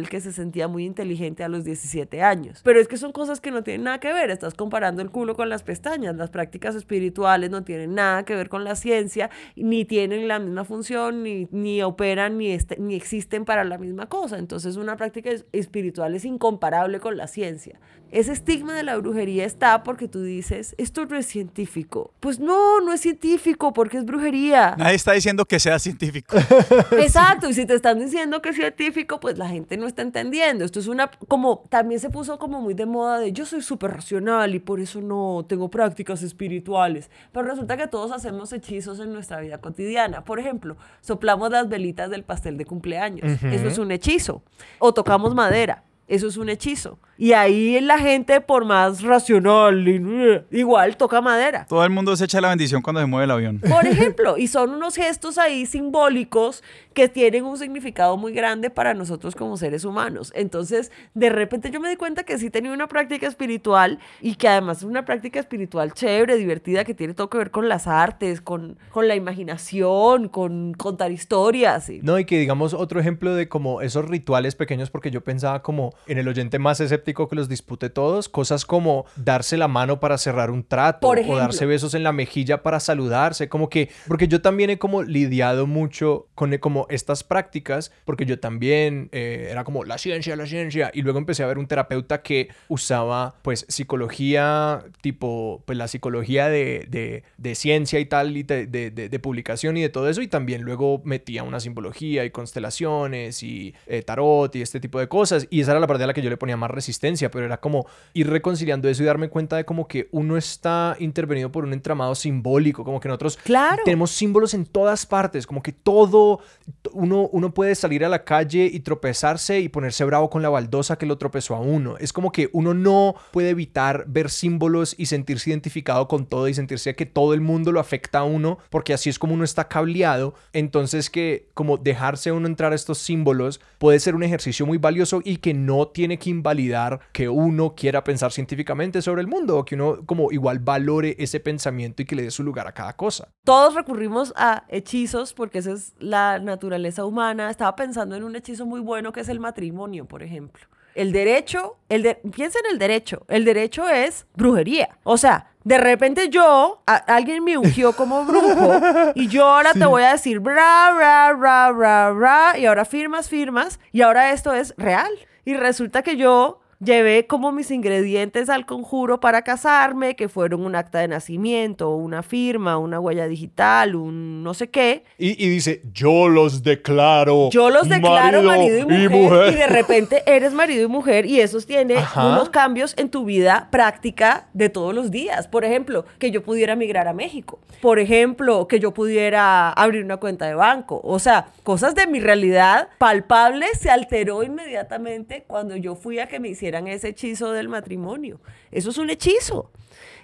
[SPEAKER 3] que se sentía muy inteligente a los 17 años. Pero es que son cosas que no tienen nada que ver, estás comparando el culo con las pestañas, las prácticas espirituales no tienen nada que ver con la ciencia, ni tienen la misma función, ni, ni operan, ni, ni existen para la misma cosa. Entonces una práctica espiritual es incomparable con la ciencia. Ese estigma de la brujería está porque tú dices, esto no es científico. Pues no, no es científico porque es brujería.
[SPEAKER 2] Nadie está diciendo que sea científico.
[SPEAKER 3] Exacto, y si te están diciendo que es científico, pues la gente no está entendiendo. Esto es una, como, también se puso como muy de moda de yo soy súper racional y por eso no tengo prácticas espirituales. Pero resulta que todos hacemos hechizos en nuestra vida cotidiana. Por ejemplo, soplamos las velitas del pastel de cumpleaños. Eso es un hechizo. O tocamos madera. Eso es un hechizo. Y ahí la gente, por más racional, igual toca madera.
[SPEAKER 2] Todo el mundo se echa la bendición cuando se mueve el avión.
[SPEAKER 3] Por ejemplo, y son unos gestos ahí simbólicos que tienen un significado muy grande para nosotros como seres humanos. Entonces, de repente yo me di cuenta que sí tenía una práctica espiritual y que además es una práctica espiritual chévere, divertida, que tiene todo que ver con las artes, con, con la imaginación, con contar historias.
[SPEAKER 1] No, y que digamos otro ejemplo de como esos rituales pequeños, porque yo pensaba como en el oyente más escéptico que los dispute todos, cosas como darse la mano para cerrar un trato o darse besos en la mejilla para saludarse, como que, porque yo también he como lidiado mucho con como estas prácticas, porque yo también eh, era como la ciencia, la ciencia, y luego empecé a ver un terapeuta que usaba pues psicología, tipo, pues la psicología de, de, de ciencia y tal, y de, de, de, publicación y de todo eso, y también luego metía una simbología y constelaciones y eh, tarot y este tipo de cosas, y esa era la parte a la que yo le ponía más resistencia, pero era como ir reconciliando eso y darme cuenta de como que uno está intervenido por un entramado simbólico, como que nosotros
[SPEAKER 3] claro.
[SPEAKER 1] tenemos símbolos en todas partes, como que todo, uno, uno puede salir a la calle y tropezarse y ponerse bravo con la baldosa que lo tropezó a uno. Es como que uno no puede evitar ver símbolos y sentirse identificado con todo y sentirse que todo el mundo lo afecta a uno, porque así es como uno está cableado. Entonces que como dejarse uno entrar a estos símbolos puede ser un ejercicio muy valioso y que no tiene que invalidar que uno quiera pensar científicamente sobre el mundo, o que uno como igual valore ese pensamiento y que le dé su lugar a cada cosa.
[SPEAKER 3] Todos recurrimos a hechizos porque esa es la naturaleza humana. Estaba pensando en un hechizo muy bueno que es el matrimonio, por ejemplo. El derecho, el de, piensa en el derecho. El derecho es brujería. O sea, de repente yo, alguien me ungió como brujo y yo ahora te voy a decir bra, bra, bra, bra, bra, y ahora firmas, firmas, y ahora esto es real. Y resulta que yo llevé como mis ingredientes al conjuro para casarme, que fueron un acta de nacimiento, una firma, una huella digital, un no sé qué.
[SPEAKER 1] Y, dice, yo los declaro.
[SPEAKER 3] Yo los declaro marido, y, mujer, y, de repente eres marido y mujer y eso tiene unos cambios en tu vida práctica de todos los días. Por ejemplo, que yo pudiera migrar a México. Por ejemplo, que yo pudiera abrir una cuenta de banco. O sea, cosas de mi realidad palpables se alteró inmediatamente cuando yo fui a que me hiciera ese hechizo del matrimonio. Eso es un hechizo.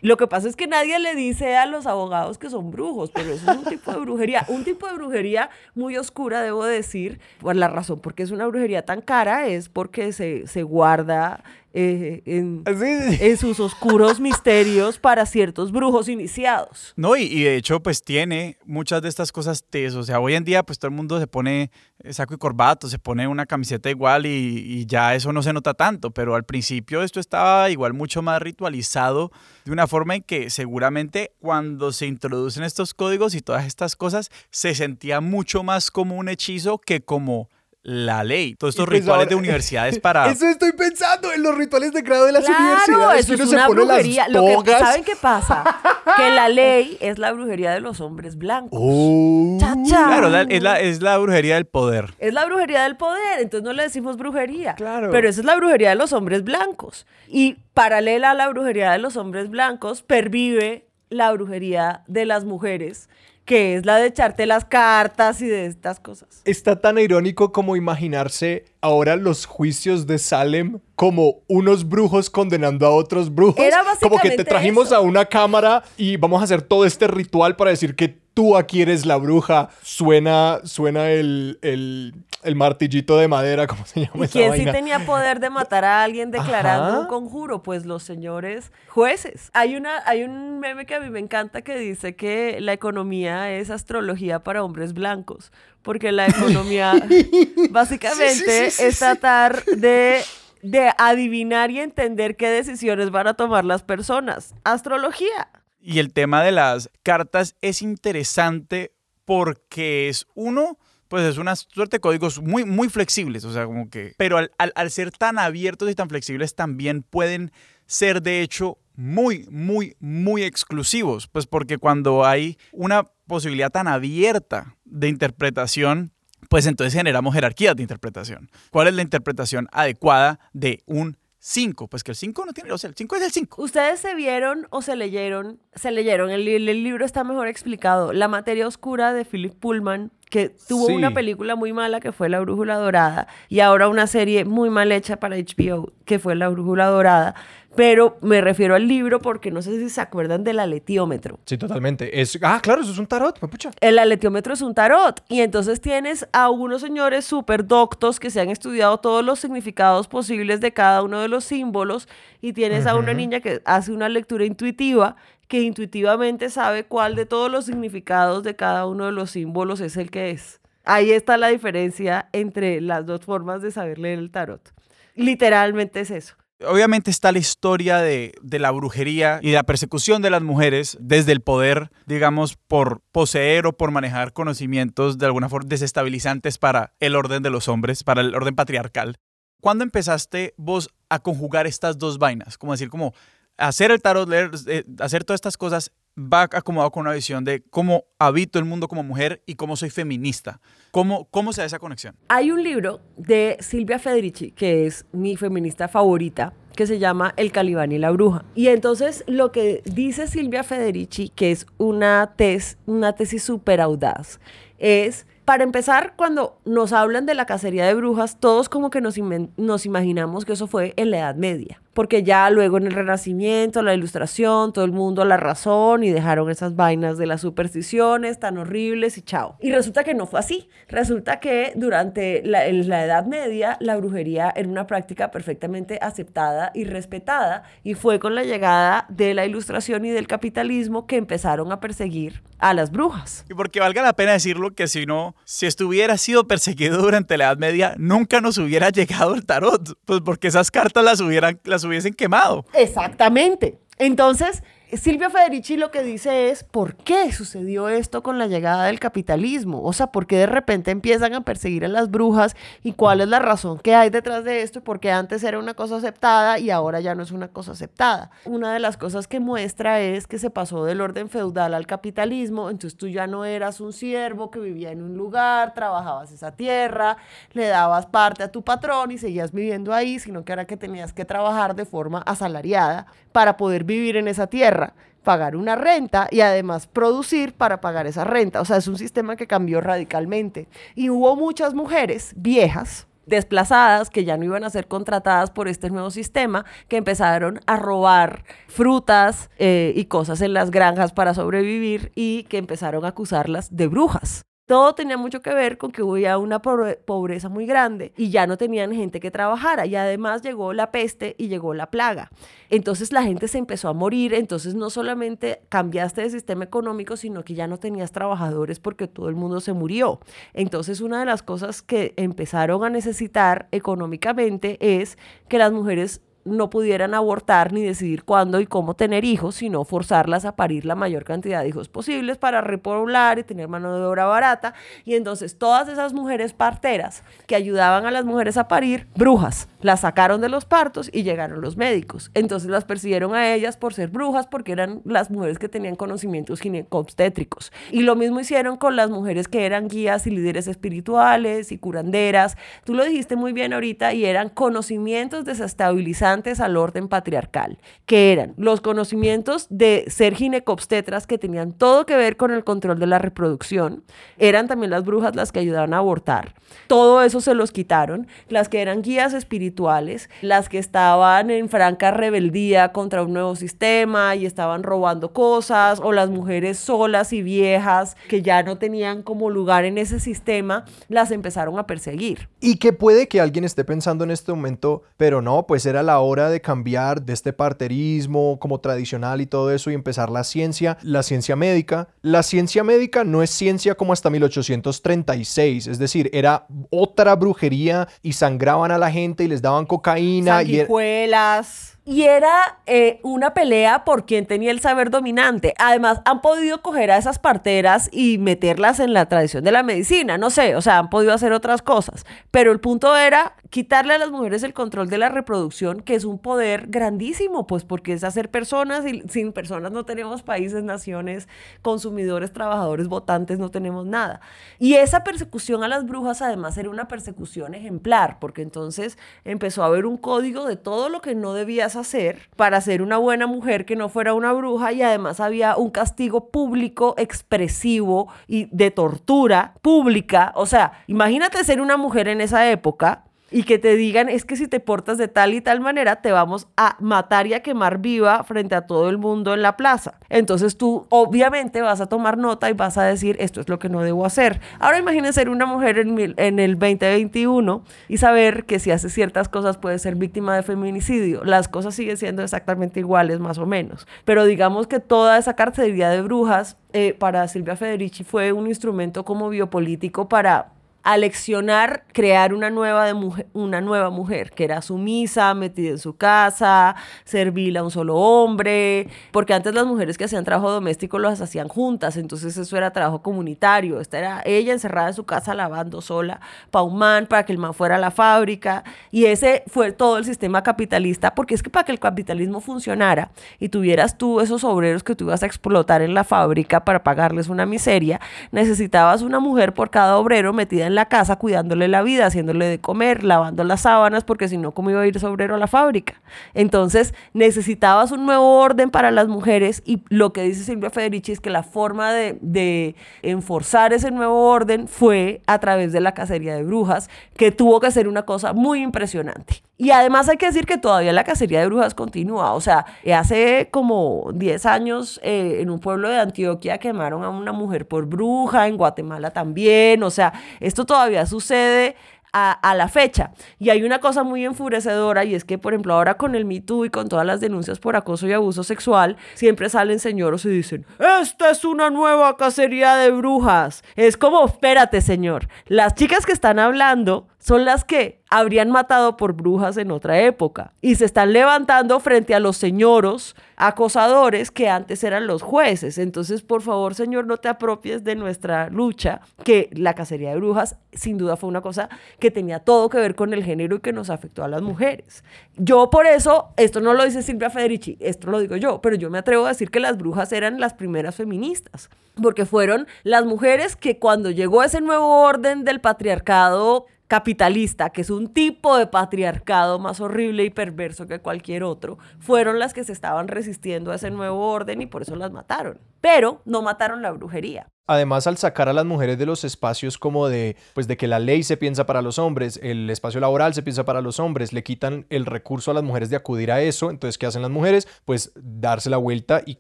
[SPEAKER 3] Lo que pasa es que nadie le dice a los abogados que son brujos, pero eso es un tipo de brujería, un tipo de brujería muy oscura, debo decir, por la razón porque es una brujería tan cara, es porque se, se guarda eh, en, en, sus oscuros misterios para ciertos brujos iniciados.
[SPEAKER 2] No, y, de hecho, pues tiene muchas de estas cosas O sea, hoy en día, pues todo el mundo se pone saco y corbato, se pone una camiseta igual y, y ya eso no se nota tanto. Pero al principio esto estaba igual mucho más ritualizado de una forma en que seguramente cuando se introducen estos códigos y todas estas cosas, se sentía mucho más como un hechizo que como la ley. Todos estos pues rituales de universidades para.
[SPEAKER 1] Eso estoy pensando en los rituales de grado de las
[SPEAKER 3] claro,
[SPEAKER 1] universidades.
[SPEAKER 3] Eso es una brujería. Lo que, ¿Saben qué pasa? que la ley es la brujería de los hombres blancos.
[SPEAKER 1] Oh.
[SPEAKER 2] Claro, es, la, es la brujería del poder.
[SPEAKER 3] Es la brujería del poder. Entonces no le decimos brujería.
[SPEAKER 1] Claro.
[SPEAKER 3] Pero esa es la brujería de los hombres blancos. Y paralela a la brujería de los hombres blancos, pervive la brujería de las mujeres que es la de echarte las cartas y de estas cosas.
[SPEAKER 1] Está tan irónico como imaginarse ahora los juicios de Salem como unos brujos condenando a otros brujos.
[SPEAKER 3] Era
[SPEAKER 1] como que te trajimos a una cámara y vamos a hacer todo este ritual para decir que tú aquí eres la bruja. Suena, suena el, el, el martillito de madera, ¿cómo se llama?
[SPEAKER 3] ¿Y quién sí tenía poder de matar a alguien declarando un conjuro? Pues los señores jueces. Hay, una, hay un meme que a mí me encanta que dice que la economía es astrología para hombres blancos, porque la economía básicamente es tratar de de adivinar y entender qué decisiones van a tomar las personas. Astrología.
[SPEAKER 2] Y el tema de las cartas es interesante porque es uno pues es una suerte de códigos muy, muy flexibles, o sea, como que, pero al, al, ser tan abiertos y tan flexibles también pueden ser de hecho muy, muy, muy exclusivos, pues porque cuando hay una posibilidad tan abierta de interpretación, pues entonces generamos jerarquías de interpretación. ¿Cuál es la interpretación adecuada de un 5? Pues que el 5 no tiene, o sea, el 5 es el 5.
[SPEAKER 3] ¿Ustedes se vieron o se leyeron? Se leyeron, el, el libro está mejor explicado. La materia oscura de Philip Pullman, que tuvo
[SPEAKER 1] Sí.
[SPEAKER 3] una película muy mala que fue La Brújula Dorada y ahora una serie muy mal hecha para HBO que fue La Brújula Dorada. Pero me refiero al libro porque no sé si se acuerdan del aletiómetro.
[SPEAKER 1] Sí, totalmente. Es, ah, claro, eso es un tarot, pucha.
[SPEAKER 3] El aletiómetro es un tarot y entonces tienes a unos señores súper doctos que se han estudiado todos los significados posibles de cada uno de los símbolos y tienes a una niña que hace una lectura intuitiva que intuitivamente sabe cuál de todos los significados de cada uno de los símbolos es el que es. Ahí está la diferencia entre las dos formas de saber leer el tarot. Literalmente es eso.
[SPEAKER 2] Obviamente está la historia de, de la brujería y la persecución de las mujeres desde el poder, digamos, por poseer o por manejar conocimientos de alguna forma desestabilizantes para el orden de los hombres, para el orden patriarcal. ¿Cuándo empezaste vos a conjugar estas dos vainas? Como decir, como hacer el tarot, leer, eh, hacer todas estas cosas va acomodado con una visión de cómo habito el mundo como mujer y cómo soy feminista. ¿Cómo, cómo se da esa conexión?
[SPEAKER 3] Hay un libro de Silvia Federici, que es mi feminista favorita, que se llama El Calibán y la Bruja. Y entonces lo que dice Silvia Federici, que es una, tes, una tesis súper audaz, es, para empezar, cuando nos hablan de la cacería de brujas, todos como que nos, nos imaginamos que eso fue en la Edad Media. Porque ya luego en el Renacimiento, la Ilustración, todo el mundo la razón y dejaron esas vainas de las supersticiones tan horribles y chao. Y resulta que no fue así. Resulta que durante la, en la Edad Media la brujería era una práctica perfectamente aceptada y respetada y fue con la llegada de la Ilustración y del capitalismo que empezaron a perseguir a las brujas.
[SPEAKER 2] Y porque valga la pena decirlo que si no, si estuviera sido perseguido durante la Edad Media, nunca nos hubiera llegado el tarot, pues porque esas cartas las, hubieran, las hubiesen quemado.
[SPEAKER 3] Exactamente. Entonces, Silvia Federici lo que dice es, ¿por qué sucedió esto con la llegada del capitalismo? O sea, ¿por qué de repente empiezan a perseguir a las brujas? ¿Y cuál es la razón que hay detrás de esto? Porque antes era una cosa aceptada y ahora ya no es una cosa aceptada. Una de las cosas que muestra es que se pasó del orden feudal al capitalismo, entonces tú ya no eras un siervo que vivía en un lugar, trabajabas esa tierra, le dabas parte a tu patrón y seguías viviendo ahí, sino que ahora que tenías que trabajar de forma asalariada para poder vivir en esa tierra, pagar una renta y además producir para pagar esa renta. O sea, es un sistema que cambió radicalmente. Y hubo muchas mujeres viejas desplazadas que ya no iban a ser contratadas por este nuevo sistema, que empezaron a robar frutas eh, y cosas en las granjas para sobrevivir y que empezaron a acusarlas de brujas. Todo tenía mucho que ver con que había una pobre- pobreza muy grande y ya no tenían gente que trabajara y además llegó la peste y llegó la plaga. Entonces la gente se empezó a morir, entonces no solamente cambiaste de sistema económico, sino que ya no tenías trabajadores porque todo el mundo se murió. Entonces una de las cosas que empezaron a necesitar económicamente es que las mujeres no pudieran abortar ni decidir cuándo y cómo tener hijos, sino forzarlas a parir la mayor cantidad de hijos posibles para repoblar y tener mano de obra barata. Y entonces todas esas mujeres parteras que ayudaban a las mujeres a parir, brujas, las sacaron de los partos y llegaron los médicos. Entonces las persiguieron a ellas por ser brujas porque eran las mujeres que tenían conocimientos ginecobstétricos. Y lo mismo hicieron con las mujeres que eran guías y líderes espirituales y curanderas. Tú lo dijiste muy bien ahorita y eran conocimientos desestabilizantes al orden patriarcal, que eran los conocimientos de ser ginecobstetras que tenían todo que ver con el control de la reproducción, eran también las brujas las que ayudaban a abortar. Todo eso se los quitaron, las que eran guías espirituales, las que estaban en franca rebeldía contra un nuevo sistema y estaban robando cosas, o las mujeres solas y viejas que ya no tenían como lugar en ese sistema, las empezaron a perseguir.
[SPEAKER 1] Y que puede que alguien esté pensando en este momento, pero no, pues era la hora de cambiar de este parterismo como tradicional y todo eso y empezar la ciencia, la ciencia médica. La ciencia médica no es ciencia como hasta 1836, es decir, era otra brujería y sangraban a la gente y les daban cocaína era-
[SPEAKER 3] Sanguijuelas. y era eh, una pelea por quien tenía el saber dominante. Además, han podido coger a esas parteras y meterlas en la tradición de la medicina, no sé, o sea, han podido hacer otras cosas. Pero el punto era quitarle a las mujeres el control de la reproducción, que es un poder grandísimo, pues porque es hacer personas y sin personas no tenemos países, naciones, consumidores, trabajadores, votantes, no tenemos nada. Y esa persecución a las brujas además era una persecución ejemplar, porque entonces empezó a haber un código de todo lo que no hacer para ser una buena mujer que no fuera una bruja y además había un castigo público expresivo y de tortura pública. O sea, imagínate ser una mujer en esa época y que te digan es que si te portas de tal y tal manera te vamos a matar y a quemar viva frente a todo el mundo en la plaza. Entonces tú obviamente vas a tomar nota y vas a decir esto es lo que no debo hacer. Ahora imagínense ser una mujer en, en el 2021 y saber que si hace ciertas cosas puede ser víctima de feminicidio. Las cosas siguen siendo exactamente iguales más o menos. Pero digamos que toda esa carcelería de brujas eh, para Silvia Federici fue un instrumento como biopolítico para aleccionar crear una nueva, de mujer, una nueva mujer, que era sumisa, metida en su casa, servil a un solo hombre, porque antes las mujeres que hacían trabajo doméstico las hacían juntas, entonces eso era trabajo comunitario, esta era ella encerrada en su casa lavando sola para un man, para que el man fuera a la fábrica, y ese fue todo el sistema capitalista, porque es que para que el capitalismo funcionara y tuvieras tú esos obreros que tú ibas a explotar en la fábrica para pagarles una miseria, necesitabas una mujer por cada obrero metida en la casa cuidándole la vida, haciéndole de comer, lavando las sábanas, porque si no, ¿cómo iba a ir sobrero a la fábrica? Entonces, necesitabas un nuevo orden para las mujeres y lo que dice Silvia Federici es que la forma de, de enforzar ese nuevo orden fue a través de la cacería de brujas, que tuvo que ser una cosa muy impresionante. Y además hay que decir que todavía la cacería de brujas continúa. O sea, hace como 10 años eh, en un pueblo de Antioquia quemaron a una mujer por bruja, en Guatemala también. O sea, esto todavía sucede a, la fecha. Y hay una cosa muy enfurecedora y es que, por ejemplo, ahora con el Me Too y con todas las denuncias por acoso y abuso sexual, siempre salen señoros y dicen, esta es una nueva cacería de brujas. Es como, espérate, señor, las chicas que están hablando son las que habrían matado por brujas en otra época y se están levantando frente a los señoros acosadores que antes eran los jueces. Entonces, por favor, señor, no te apropies de nuestra lucha, que la cacería de brujas sin duda fue una cosa que tenía todo que ver con el género y que nos afectó a las mujeres. Yo por eso, esto no lo dice Silvia Federici, esto lo digo yo, pero yo me atrevo a decir que las brujas eran las primeras feministas, porque fueron las mujeres que cuando llegó ese nuevo orden del patriarcado capitalista, que es un tipo de patriarcado más horrible y perverso que cualquier otro, fueron las que se estaban resistiendo a ese nuevo orden y por eso las mataron. Pero no mataron la brujería.
[SPEAKER 1] Además, al sacar a las mujeres de los espacios como de, pues de que la ley se piensa para los hombres, el espacio laboral se piensa para los hombres, le quitan el recurso a las mujeres de acudir a eso. Entonces, ¿qué hacen las mujeres? Pues darse la vuelta y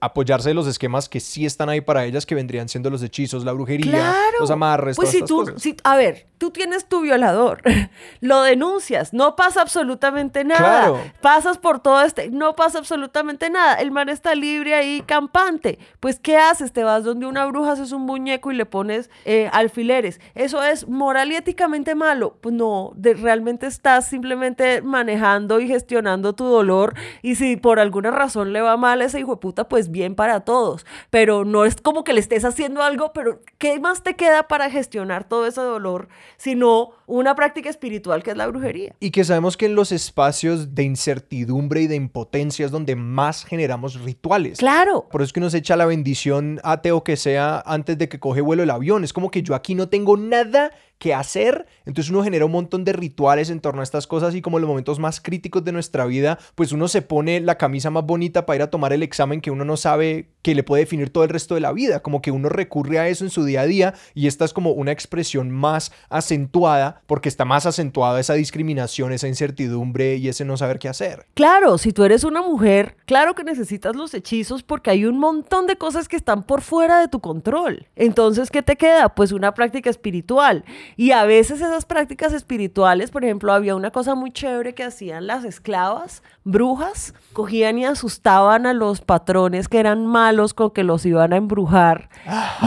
[SPEAKER 1] apoyarse de los esquemas que sí están ahí para ellas, que vendrían siendo los hechizos, la brujería, los amarres,
[SPEAKER 3] pues
[SPEAKER 1] todas
[SPEAKER 3] si
[SPEAKER 1] estas
[SPEAKER 3] tú,
[SPEAKER 1] cosas.
[SPEAKER 3] si- a ver, tú tienes tu violador, lo denuncias, no pasa absolutamente nada.
[SPEAKER 1] Claro.
[SPEAKER 3] Pasas por todo este, no pasa absolutamente nada. El man está libre ahí, campante. Pues, ¿qué haces? Te vas donde una bruja, haces un muñeco y le pones eh, alfileres. ¿Eso es moral y éticamente malo? Pues no, de- realmente estás simplemente manejando y gestionando tu dolor. Y si por alguna razón le va mal ese hijo de puta, pues bien para todos. Pero no es como que le estés haciendo algo, pero ¿qué más te queda para gestionar todo ese dolor? Sino una práctica espiritual que es la brujería.
[SPEAKER 1] Y que sabemos que en los espacios de incertidumbre y de impotencia es donde más generamos rituales.
[SPEAKER 3] Claro.
[SPEAKER 1] Por eso es que uno se echa la bendición ateo que sea antes de que coge vuelo el avión. Es como que yo aquí no tengo nada que hacer. Entonces uno genera un montón de rituales en torno a estas cosas y como en los momentos más críticos de nuestra vida, pues uno se pone la camisa más bonita para ir a tomar el examen que uno no sabe que le puede definir todo el resto de la vida. Como que uno recurre a eso en su día a día y esta es como una expresión más acentuada porque está más acentuada esa discriminación, esa incertidumbre y ese no saber qué hacer.
[SPEAKER 3] Claro, si tú eres una mujer, claro que necesitas los hechizos porque hay un montón de cosas que están por fuera de tu control. Entonces, ¿qué te queda? Pues una práctica espiritual. Y a veces esas prácticas espirituales, por ejemplo, había una cosa muy chévere que hacían las esclavas, brujas, cogían y asustaban a los patrones que eran malos con que los iban a embrujar.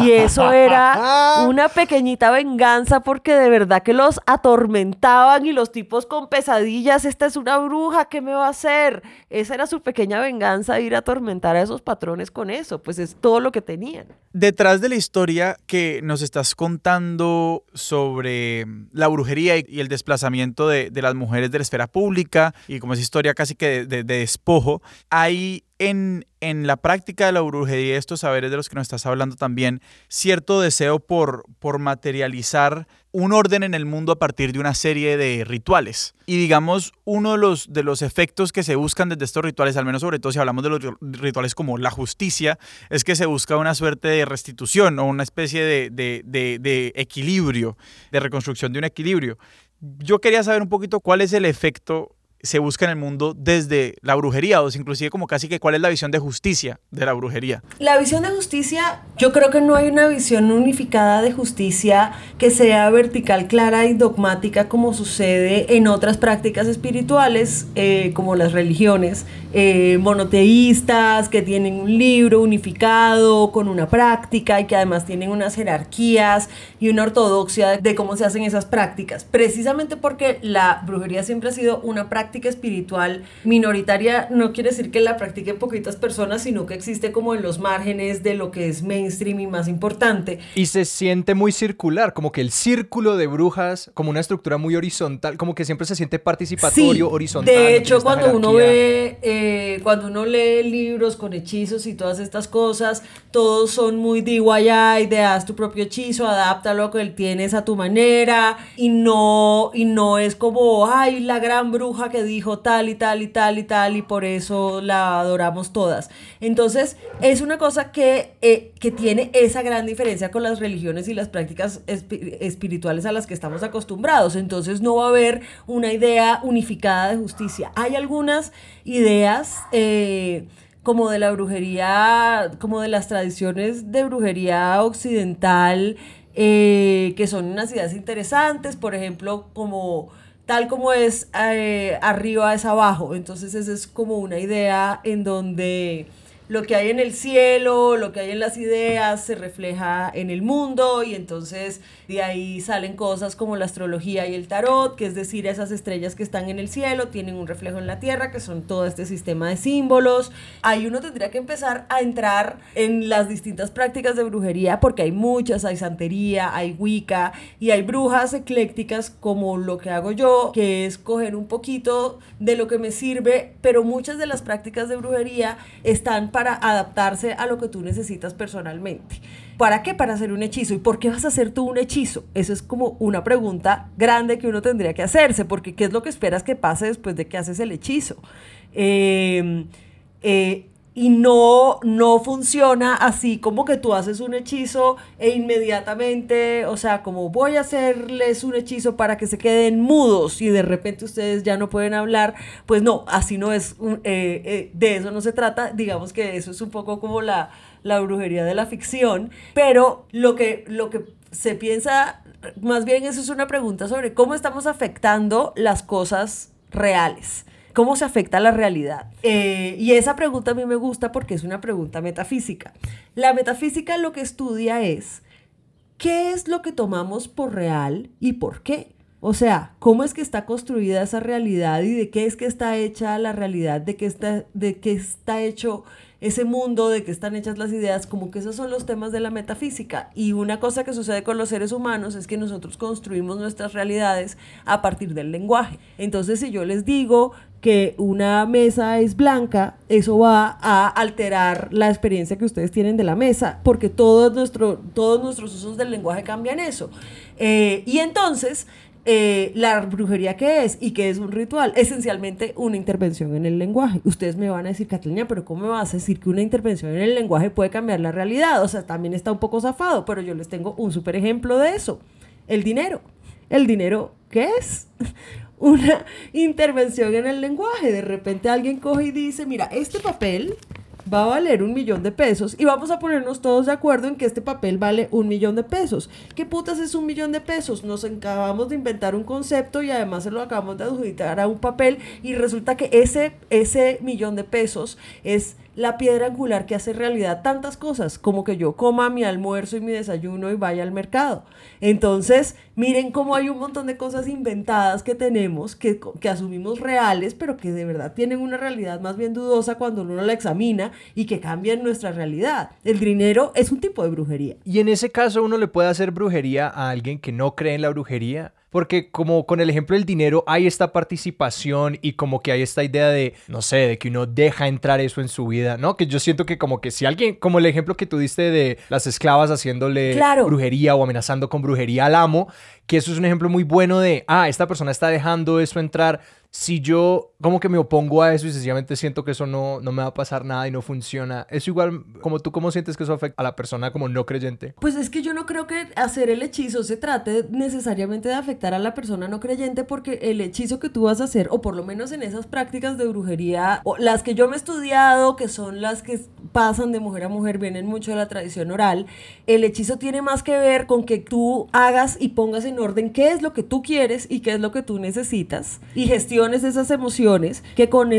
[SPEAKER 3] Y eso era una pequeñita venganza porque de verdad que los atormentaban y los tipos con pesadillas, esta es una bruja, ¿qué me va a hacer? Esa era su pequeña venganza, ir a atormentar a esos patrones con eso, pues es todo lo que tenían.
[SPEAKER 2] Detrás de la historia que nos estás contando sobre la brujería y el desplazamiento de, las mujeres de la esfera pública y como es historia casi que de, de despojo, hay en, en, la práctica de la brujería, estos saberes de los que nos estás hablando también, cierto deseo por, por materializar un orden en el mundo a partir de una serie de rituales. Y digamos, uno de los, de los efectos que se buscan desde estos rituales, al menos sobre todo si hablamos de los rituales como la justicia, es que se busca una suerte de restitución o una especie de, de, equilibrio, de reconstrucción de un equilibrio. Yo quería saber un poquito cuál es el efecto se busca en el mundo desde la brujería, o inclusive como casi que cuál es la visión de justicia de la brujería.
[SPEAKER 3] La visión de justicia, yo creo que no hay una visión unificada de justicia que sea vertical, clara y dogmática como sucede en otras prácticas espirituales, eh, como las religiones eh, monoteístas, que tienen un libro unificado con una práctica y que además tienen unas jerarquías y una ortodoxia de cómo se hacen esas prácticas, precisamente porque la brujería siempre ha sido una práctica práctica espiritual minoritaria no quiere decir que la practiquen poquitas personas, sino que existe como en los márgenes de lo que es mainstream y más importante.
[SPEAKER 1] Y se siente muy circular, como que el círculo de brujas, como una estructura muy horizontal, como que siempre se siente participatorio, horizontal.
[SPEAKER 3] De hecho, cuando uno ve, eh, cuando uno lee libros con hechizos y todas estas cosas, todos son muy DIY, de haz tu propio hechizo, adapta lo que él tienes a tu manera, y no, y no es como, ay, la gran bruja que dijo tal y tal y tal y tal y por eso la adoramos todas. Entonces es una cosa que, eh, que tiene esa gran diferencia con las religiones y las prácticas espirituales a las que estamos acostumbrados. Entonces no va a haber una idea unificada de justicia. Hay algunas ideas... Eh, como de la brujería, como de las tradiciones de brujería occidental, eh, que son unas ideas interesantes, por ejemplo, como tal como es eh, arriba es abajo. Entonces esa es como una idea en donde lo que hay en el cielo, lo que hay en las ideas se refleja en el mundo y entonces de ahí salen cosas como la astrología y el tarot, que es decir, esas estrellas que están en el cielo tienen un reflejo en la tierra, que son todo este sistema de símbolos. Ahí uno tendría que empezar a entrar en las distintas prácticas de brujería porque hay muchas, hay santería, hay wicca y hay brujas eclécticas como lo que hago yo, que es coger un poquito de lo que me sirve, pero muchas de las prácticas de brujería están para adaptarse a lo que tú necesitas personalmente. ¿Para qué? Para hacer un hechizo. ¿Y por qué vas a hacer tú un hechizo? Eso es como una pregunta grande que uno tendría que hacerse, porque ¿qué es lo que esperas que pase después de que haces el hechizo? Eh, eh, y no, no funciona así como que tú haces un hechizo e inmediatamente, o sea, como voy a hacerles un hechizo para que se queden mudos y de repente ustedes ya no pueden hablar, pues no, así no es, eh, eh, de eso no se trata, digamos que eso es un poco como la, la brujería de la ficción, pero lo que, lo que se piensa, más bien eso es una pregunta sobre cómo estamos afectando las cosas reales cómo se afecta la realidad. Eh, y esa pregunta a mí me gusta porque es una pregunta metafísica. La metafísica lo que estudia es qué es lo que tomamos por real y por qué. O sea, cómo es que está construida esa realidad y de qué es que está hecha la realidad, de qué está, de qué está hecho ese mundo de que están hechas las ideas, como que esos son los temas de la metafísica. Y una cosa que sucede con los seres humanos es que nosotros construimos nuestras realidades a partir del lenguaje. Entonces, si yo les digo que una mesa es blanca, eso va a alterar la experiencia que ustedes tienen de la mesa, porque todos, nuestro, todos nuestros usos del lenguaje cambian eso. Eh, y entonces, eh, la brujería que es y que es un ritual, esencialmente una intervención en el lenguaje. Ustedes me van a decir, Catalina, pero ¿cómo me vas a decir que una intervención en el lenguaje puede cambiar la realidad? O sea, también está un poco zafado, pero yo les tengo un súper ejemplo de eso. El dinero. El dinero, ¿qué es? Una intervención en el lenguaje. De repente alguien coge y dice, mira, este papel va a valer un millón de pesos y vamos a ponernos todos de acuerdo en que este papel vale un millón de pesos. ¿Qué putas es un millón de pesos? Nos acabamos de inventar un concepto y además se lo acabamos de adjudicar a un papel y resulta que ese, ese millón de pesos es la piedra angular que hace realidad tantas cosas, como que yo coma mi almuerzo y mi desayuno y vaya al mercado. Entonces, miren cómo hay un montón de cosas inventadas que tenemos, que, que asumimos reales, pero que de verdad tienen una realidad más bien dudosa cuando uno la examina y que cambian nuestra realidad. El dinero es un tipo de brujería.
[SPEAKER 1] Y en ese caso uno le puede hacer brujería a alguien que no cree en la brujería porque como con el ejemplo del dinero hay esta participación y como que hay esta idea de, no sé, de que uno deja entrar eso en su vida, ¿no? Que yo siento que como que si alguien, como el ejemplo que tú diste de las esclavas haciéndole brujería o amenazando con brujería al amo, que eso es un ejemplo muy bueno de, ah, esta persona está dejando eso entrar si yo como que me opongo a eso y sencillamente siento que eso no, no me va a pasar nada y no funciona, ¿es igual como tú cómo sientes que eso afecta a la persona como no creyente?
[SPEAKER 3] Pues es que yo no creo que hacer el hechizo se trate necesariamente de afectar a la persona no creyente porque el hechizo que tú vas a hacer, o por lo menos en esas prácticas de brujería, o las que yo me he estudiado, que son las que pasan de mujer a mujer, vienen mucho de la tradición oral, el hechizo tiene más que ver con que tú hagas y pongas en orden qué es lo que tú quieres y qué es lo que tú necesitas y esas emociones que con,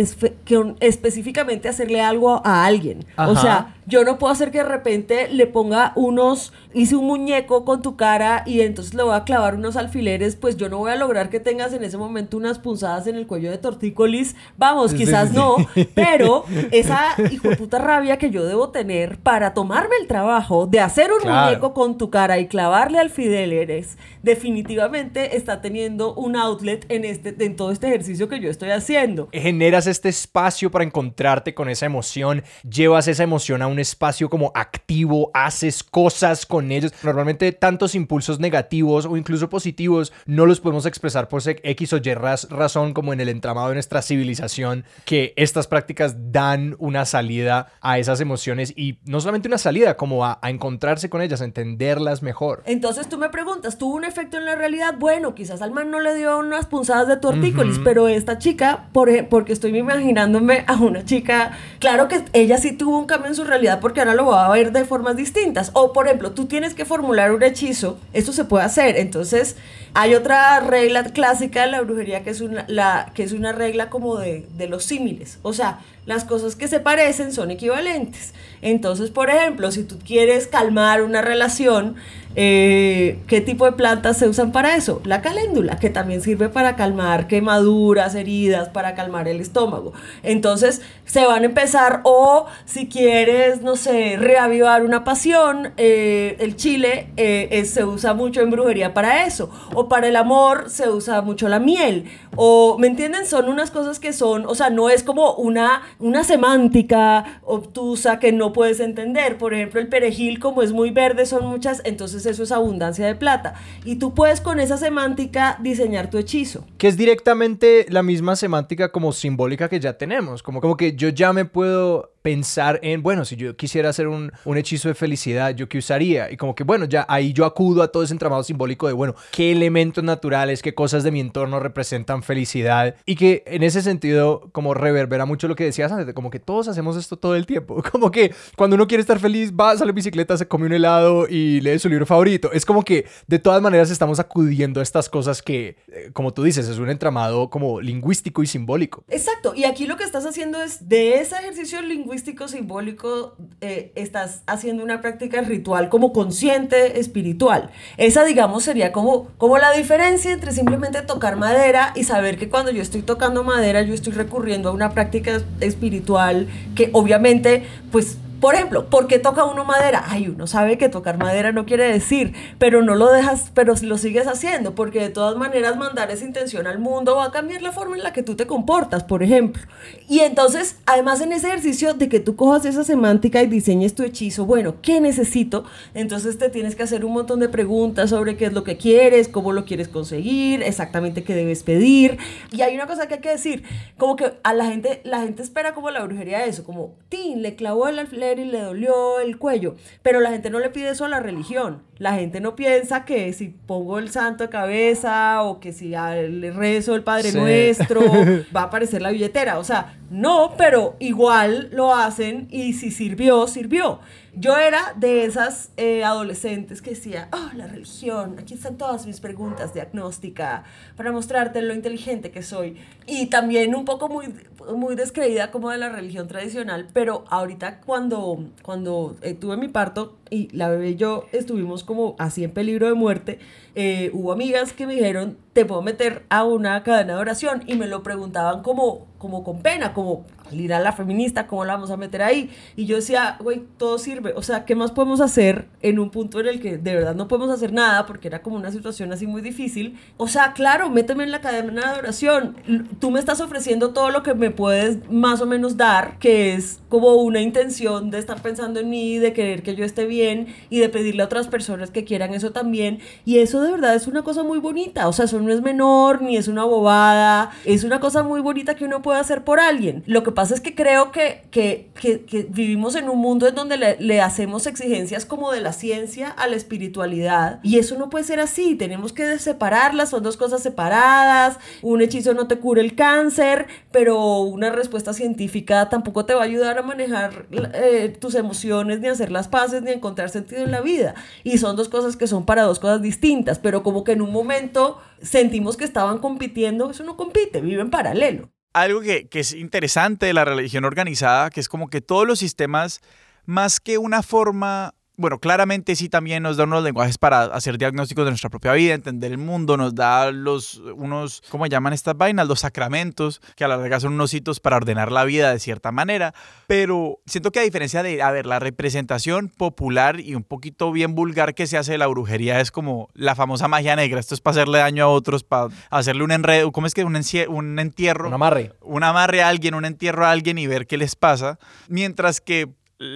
[SPEAKER 3] específicamente hacerle algo a alguien. O sea, yo no puedo hacer que de repente le ponga unos, hice un muñeco con tu cara y entonces le voy a clavar unos alfileres, pues yo no voy a lograr que tengas en ese momento unas punzadas en el cuello de tortícolis. Vamos, quizás no, pero esa hijo de puta rabia que yo debo tener para tomarme el trabajo de hacer un muñeco con tu cara y clavarle alfileres, definitivamente está teniendo un outlet en, este, en todo este ejercicio que yo estoy haciendo.
[SPEAKER 1] Generas este espacio para encontrarte con esa emoción, llevas esa emoción a un espacio como activo, haces cosas con ellos. Normalmente tantos impulsos negativos o incluso positivos no los podemos expresar por X o Y razón como en el entramado de nuestra civilización, que estas prácticas dan una salida a esas emociones y no solamente una salida, como a, encontrarse con ellas, a entenderlas mejor.
[SPEAKER 3] Entonces tú me preguntas, ¿tuvo un efecto en la realidad? Bueno, quizás al man no le dio unas punzadas de tortícolis, pero esta chica, por, porque estoy imaginándome a una chica, claro que ella sí tuvo un cambio en su realidad porque ahora lo va a ver de formas distintas. O, por ejemplo, tú tienes que formular un hechizo, esto se puede hacer. Entonces, hay otra regla clásica de la brujería que es una, que es una regla como de, de los símiles. O sea, las cosas que se parecen son equivalentes. Entonces, por ejemplo, si tú quieres calmar una relación, eh, ¿qué tipo de plantas se usan para eso? La caléndula, que también sirve para calmar quemaduras, heridas, para calmar el estómago. Entonces, se van a empezar, o si quieres, no sé, reavivar una pasión, eh, el chile eh, se usa mucho en brujería para eso. O para el amor se usa mucho la miel. O, ¿me entienden? Son unas cosas que son, o sea, no es como una una semántica obtusa que no puedes entender. Por ejemplo, el perejil, como es muy verde, son muchas, entonces eso es abundancia de plata. Y tú puedes con esa semántica diseñar tu hechizo.
[SPEAKER 1] Que es directamente la misma semántica como simbólica que ya tenemos. Como, como que yo ya me puedo pensar en, bueno, si yo quisiera hacer un, un, hechizo de felicidad, ¿yo qué usaría? Y como que, bueno, ya ahí yo acudo a todo ese entramado simbólico de, bueno, qué elementos naturales, qué cosas de mi entorno representan felicidad. Y que en ese sentido, como reverbera mucho lo que decías antes, como que todos hacemos esto todo el tiempo. Como que cuando uno quiere estar feliz, va, sale bicicleta, se come un helado y lee su libro favorito. Es como que de todas maneras estamos acudiendo a estas cosas que, eh, como tú dices, es un entramado como lingüístico y simbólico.
[SPEAKER 3] Exacto. Y aquí lo que estás haciendo es de ese ejercicio lingüístico, lingüístico simbólico eh, estás haciendo una práctica ritual como consciente espiritual. Esa, digamos, sería como, como la diferencia entre simplemente tocar madera y saber que cuando yo estoy tocando madera yo estoy recurriendo a una práctica espiritual que obviamente pues por ejemplo, ¿por qué toca uno madera? Ay, uno sabe que tocar madera no quiere decir, pero no lo dejas, pero lo sigues haciendo, porque de todas maneras mandar esa intención al mundo va a cambiar la forma en la que tú te comportas, por ejemplo. Y entonces, además en ese ejercicio de que tú cojas esa semántica y diseñes tu hechizo, bueno, ¿qué necesito? Entonces te tienes que hacer un montón de preguntas sobre qué es lo que quieres, cómo lo quieres conseguir, exactamente qué debes pedir. Y hay una cosa que hay que decir, como que a la gente, la gente espera como la brujería eso, como, tin, le clavó el alfiler y le dolió el cuello. Pero la gente no le pide eso a la religión. La gente no piensa que si pongo el santo de cabeza o que si le rezo el Padre
[SPEAKER 1] Sí.
[SPEAKER 3] Nuestro va a aparecer la billetera. O sea, no, pero igual lo hacen y si sirvió, sirvió. Yo era de esas eh, adolescentes que decía, oh, la religión, aquí están todas mis preguntas diagnóstica para mostrarte lo inteligente que soy. Y también un poco muy, muy descreída como de la religión tradicional, pero ahorita cuando, cuando eh, tuve mi parto y la bebé y yo estuvimos como así en peligro de muerte, eh, hubo amigas que me dijeron, te puedo meter a una cadena de oración y me lo preguntaban como, como con pena, como al ir a la feminista, ¿cómo la vamos a meter ahí? Y yo decía, güey, todo sirve, o sea, ¿qué más podemos hacer en un punto en el que de verdad no podemos hacer nada porque era como una situación así muy difícil? O sea, claro, méteme en la cadena de oración, tú me estás ofreciendo todo lo que me puedes más o menos dar, que es como una intención de estar pensando en mí, de querer que yo esté bien y de pedirle a otras personas que quieran eso también. Y eso de verdad es una cosa muy bonita. O sea, eso no es menor ni es una bobada. Es una cosa muy bonita que uno puede hacer por alguien. Lo que pasa es que creo que, que, que- vivimos en un mundo en donde le, le hacemos exigencias como de la ciencia a la espiritualidad. Y eso no puede ser así. Tenemos que separarlas. Son dos cosas separadas. Un hechizo no te cura el cáncer, pero una respuesta científica tampoco te va a ayudar a manejar eh, tus emociones, ni a hacer las paces, ni a encontrar sentido en la vida. Y son dos cosas que son para dos cosas distintas, pero como que en un momento sentimos que estaban compitiendo, eso no compite, vive en paralelo.
[SPEAKER 2] Algo que, que es interesante de la religión organizada, que es como que todos los sistemas, más que una forma, bueno, claramente sí también nos da unos lenguajes para hacer diagnósticos de nuestra propia vida, entender el mundo, nos da los, unos, ¿cómo llaman estas vainas? Los sacramentos, que a la larga son unos hitos para ordenar la vida de cierta manera, pero siento que a diferencia de, a ver, la representación popular y un poquito bien vulgar que se hace de la brujería es como la famosa magia negra, esto es para hacerle daño a otros, para hacerle un enredo, ¿cómo es que? Un, un entierro
[SPEAKER 1] Un amarre.
[SPEAKER 2] un amarre a alguien, un entierro a alguien y ver qué les pasa. Mientras que,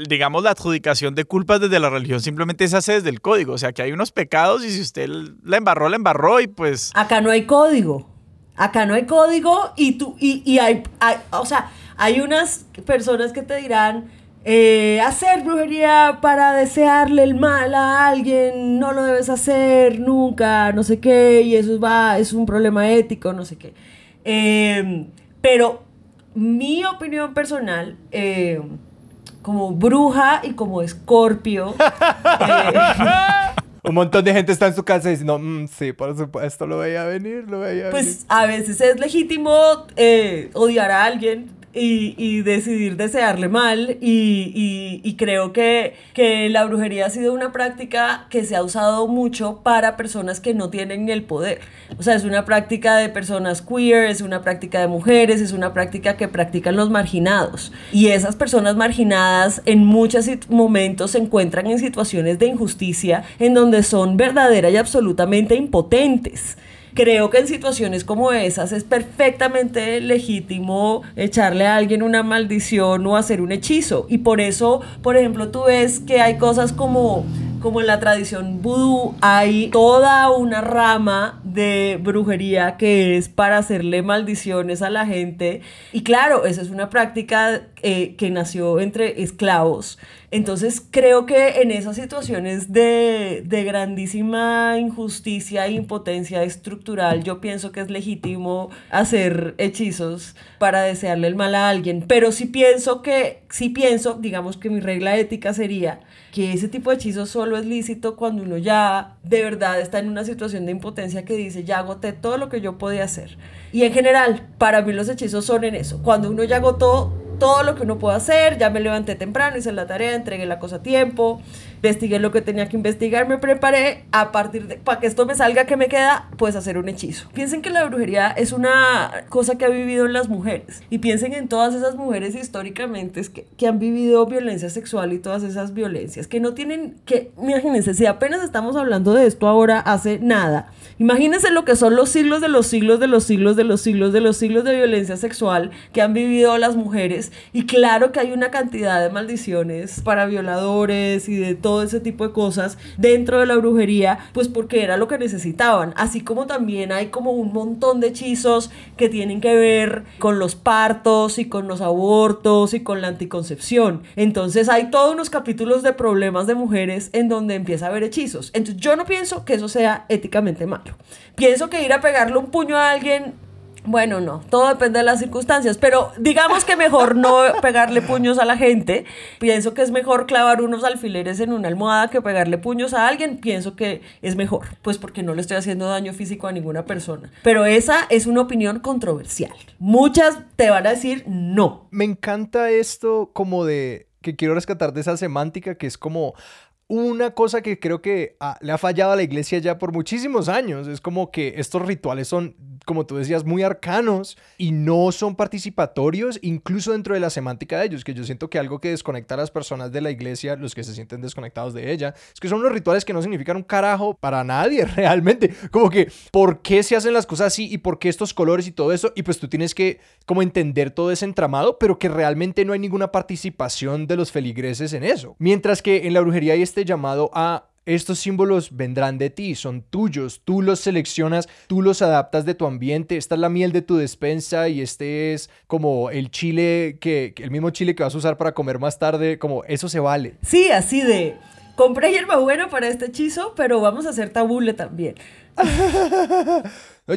[SPEAKER 2] digamos, la adjudicación de culpas desde la religión simplemente se hace desde el código. O sea, que hay unos pecados y si usted la embarró, la embarró y pues...
[SPEAKER 3] Acá no hay código. Acá no hay código y tú, y, y hay, hay- o sea, hay unas personas que te dirán, eh, hacer brujería para desearle el mal a alguien, no lo debes hacer nunca, no sé qué, y eso va, es un problema ético, no sé qué. Eh, pero mi opinión personal, eh, como bruja y como escorpio, eh,
[SPEAKER 1] Un montón de gente está en su casa diciendo, "Mm, sí, por supuesto, lo veía venir, lo veía venir.
[SPEAKER 3] Pues a veces es legítimo eh, odiar a alguien y, y decidir desearle mal y, y- y creo que, que la brujería ha sido una práctica que se ha usado mucho para personas que no tienen el poder. O sea, es una práctica de personas queer, es una práctica de mujeres, es una práctica que practican los marginados. Y esas personas marginadas en muchos momentos se encuentran en situaciones de injusticia en donde son verdadera y absolutamente impotentes. Creo que en situaciones como esas es perfectamente legítimo echarle a alguien una maldición o hacer un hechizo. Y por eso, por ejemplo, tú ves que hay cosas como, como en la tradición vudú, hay toda una rama de brujería que es para hacerle maldiciones a la gente. Y claro, esa es una práctica eh, que nació entre esclavos. Entonces creo que en esas situaciones de, de grandísima injusticia e impotencia estructural, yo pienso que es legítimo hacer hechizos para desearle el mal a alguien. Pero sí pienso que, sí pienso, digamos que mi regla ética sería que ese tipo de hechizos solo es lícito cuando uno ya de verdad está en una situación de impotencia que dice, ya agoté todo lo que yo podía hacer. Y en general, para mí los hechizos son en eso, cuando uno ya agotó todo lo que uno puede hacer, ya me levanté temprano, hice la tarea, entregué la cosa a tiempo, investigué lo que tenía que investigar, me preparé a partir de, para que esto me salga, que me queda? Pues hacer un hechizo. Piensen que la brujería es una cosa que ha vivido en las mujeres y piensen en todas esas mujeres históricamente que, que han vivido violencia sexual y todas esas violencias, que no tienen, que, imagínense, si apenas estamos hablando de esto ahora hace nada, imagínense lo que son los siglos de los siglos de los siglos de los siglos de los siglos de violencia sexual que han vivido las mujeres y claro que hay una cantidad de maldiciones para violadores y de todo ese tipo de cosas dentro de la brujería, pues porque era lo que necesitaban. Así como también hay como un montón de hechizos que tienen que ver con los partos y con los abortos y con la anticoncepción. Entonces hay todos unos capítulos de problemas de mujeres en donde empieza a haber hechizos. Entonces yo no pienso que eso sea éticamente malo. Pienso que ir a pegarle un puño a alguien bueno, no, todo depende de las circunstancias, pero digamos que mejor no pegarle puños a la gente. Pienso que es mejor clavar unos alfileres en una almohada que pegarle puños a alguien. Pienso que es mejor, pues porque no le estoy haciendo daño físico a ninguna persona. Pero esa es una opinión controversial. Muchas te van a decir no.
[SPEAKER 1] Me encanta esto como de que quiero rescatar de esa semántica que es como una cosa que creo que le ha fallado a la iglesia ya por muchísimos años. Es como que estos rituales son como tú decías, muy arcanos y no son participatorios, incluso dentro de la semántica de ellos, que yo siento que algo que desconecta a las personas de la iglesia, los que se sienten desconectados de ella, es que son unos rituales que no significan un carajo para nadie realmente. Como que, ¿por qué se hacen las cosas así y por qué estos colores y todo eso? Y pues tú tienes que como entender todo ese entramado, pero que realmente no hay ninguna participación de los feligreses en eso. Mientras que en la brujería este llamado a estos símbolos vendrán de ti, son tuyos, tú los seleccionas, tú los adaptas de tu ambiente, esta es la miel de tu despensa y este es como el chile que, el mismo chile que vas a usar para comer más tarde, como eso se vale.
[SPEAKER 3] Sí, así de, compré hierbabuena para este hechizo, pero vamos a hacer tabule también.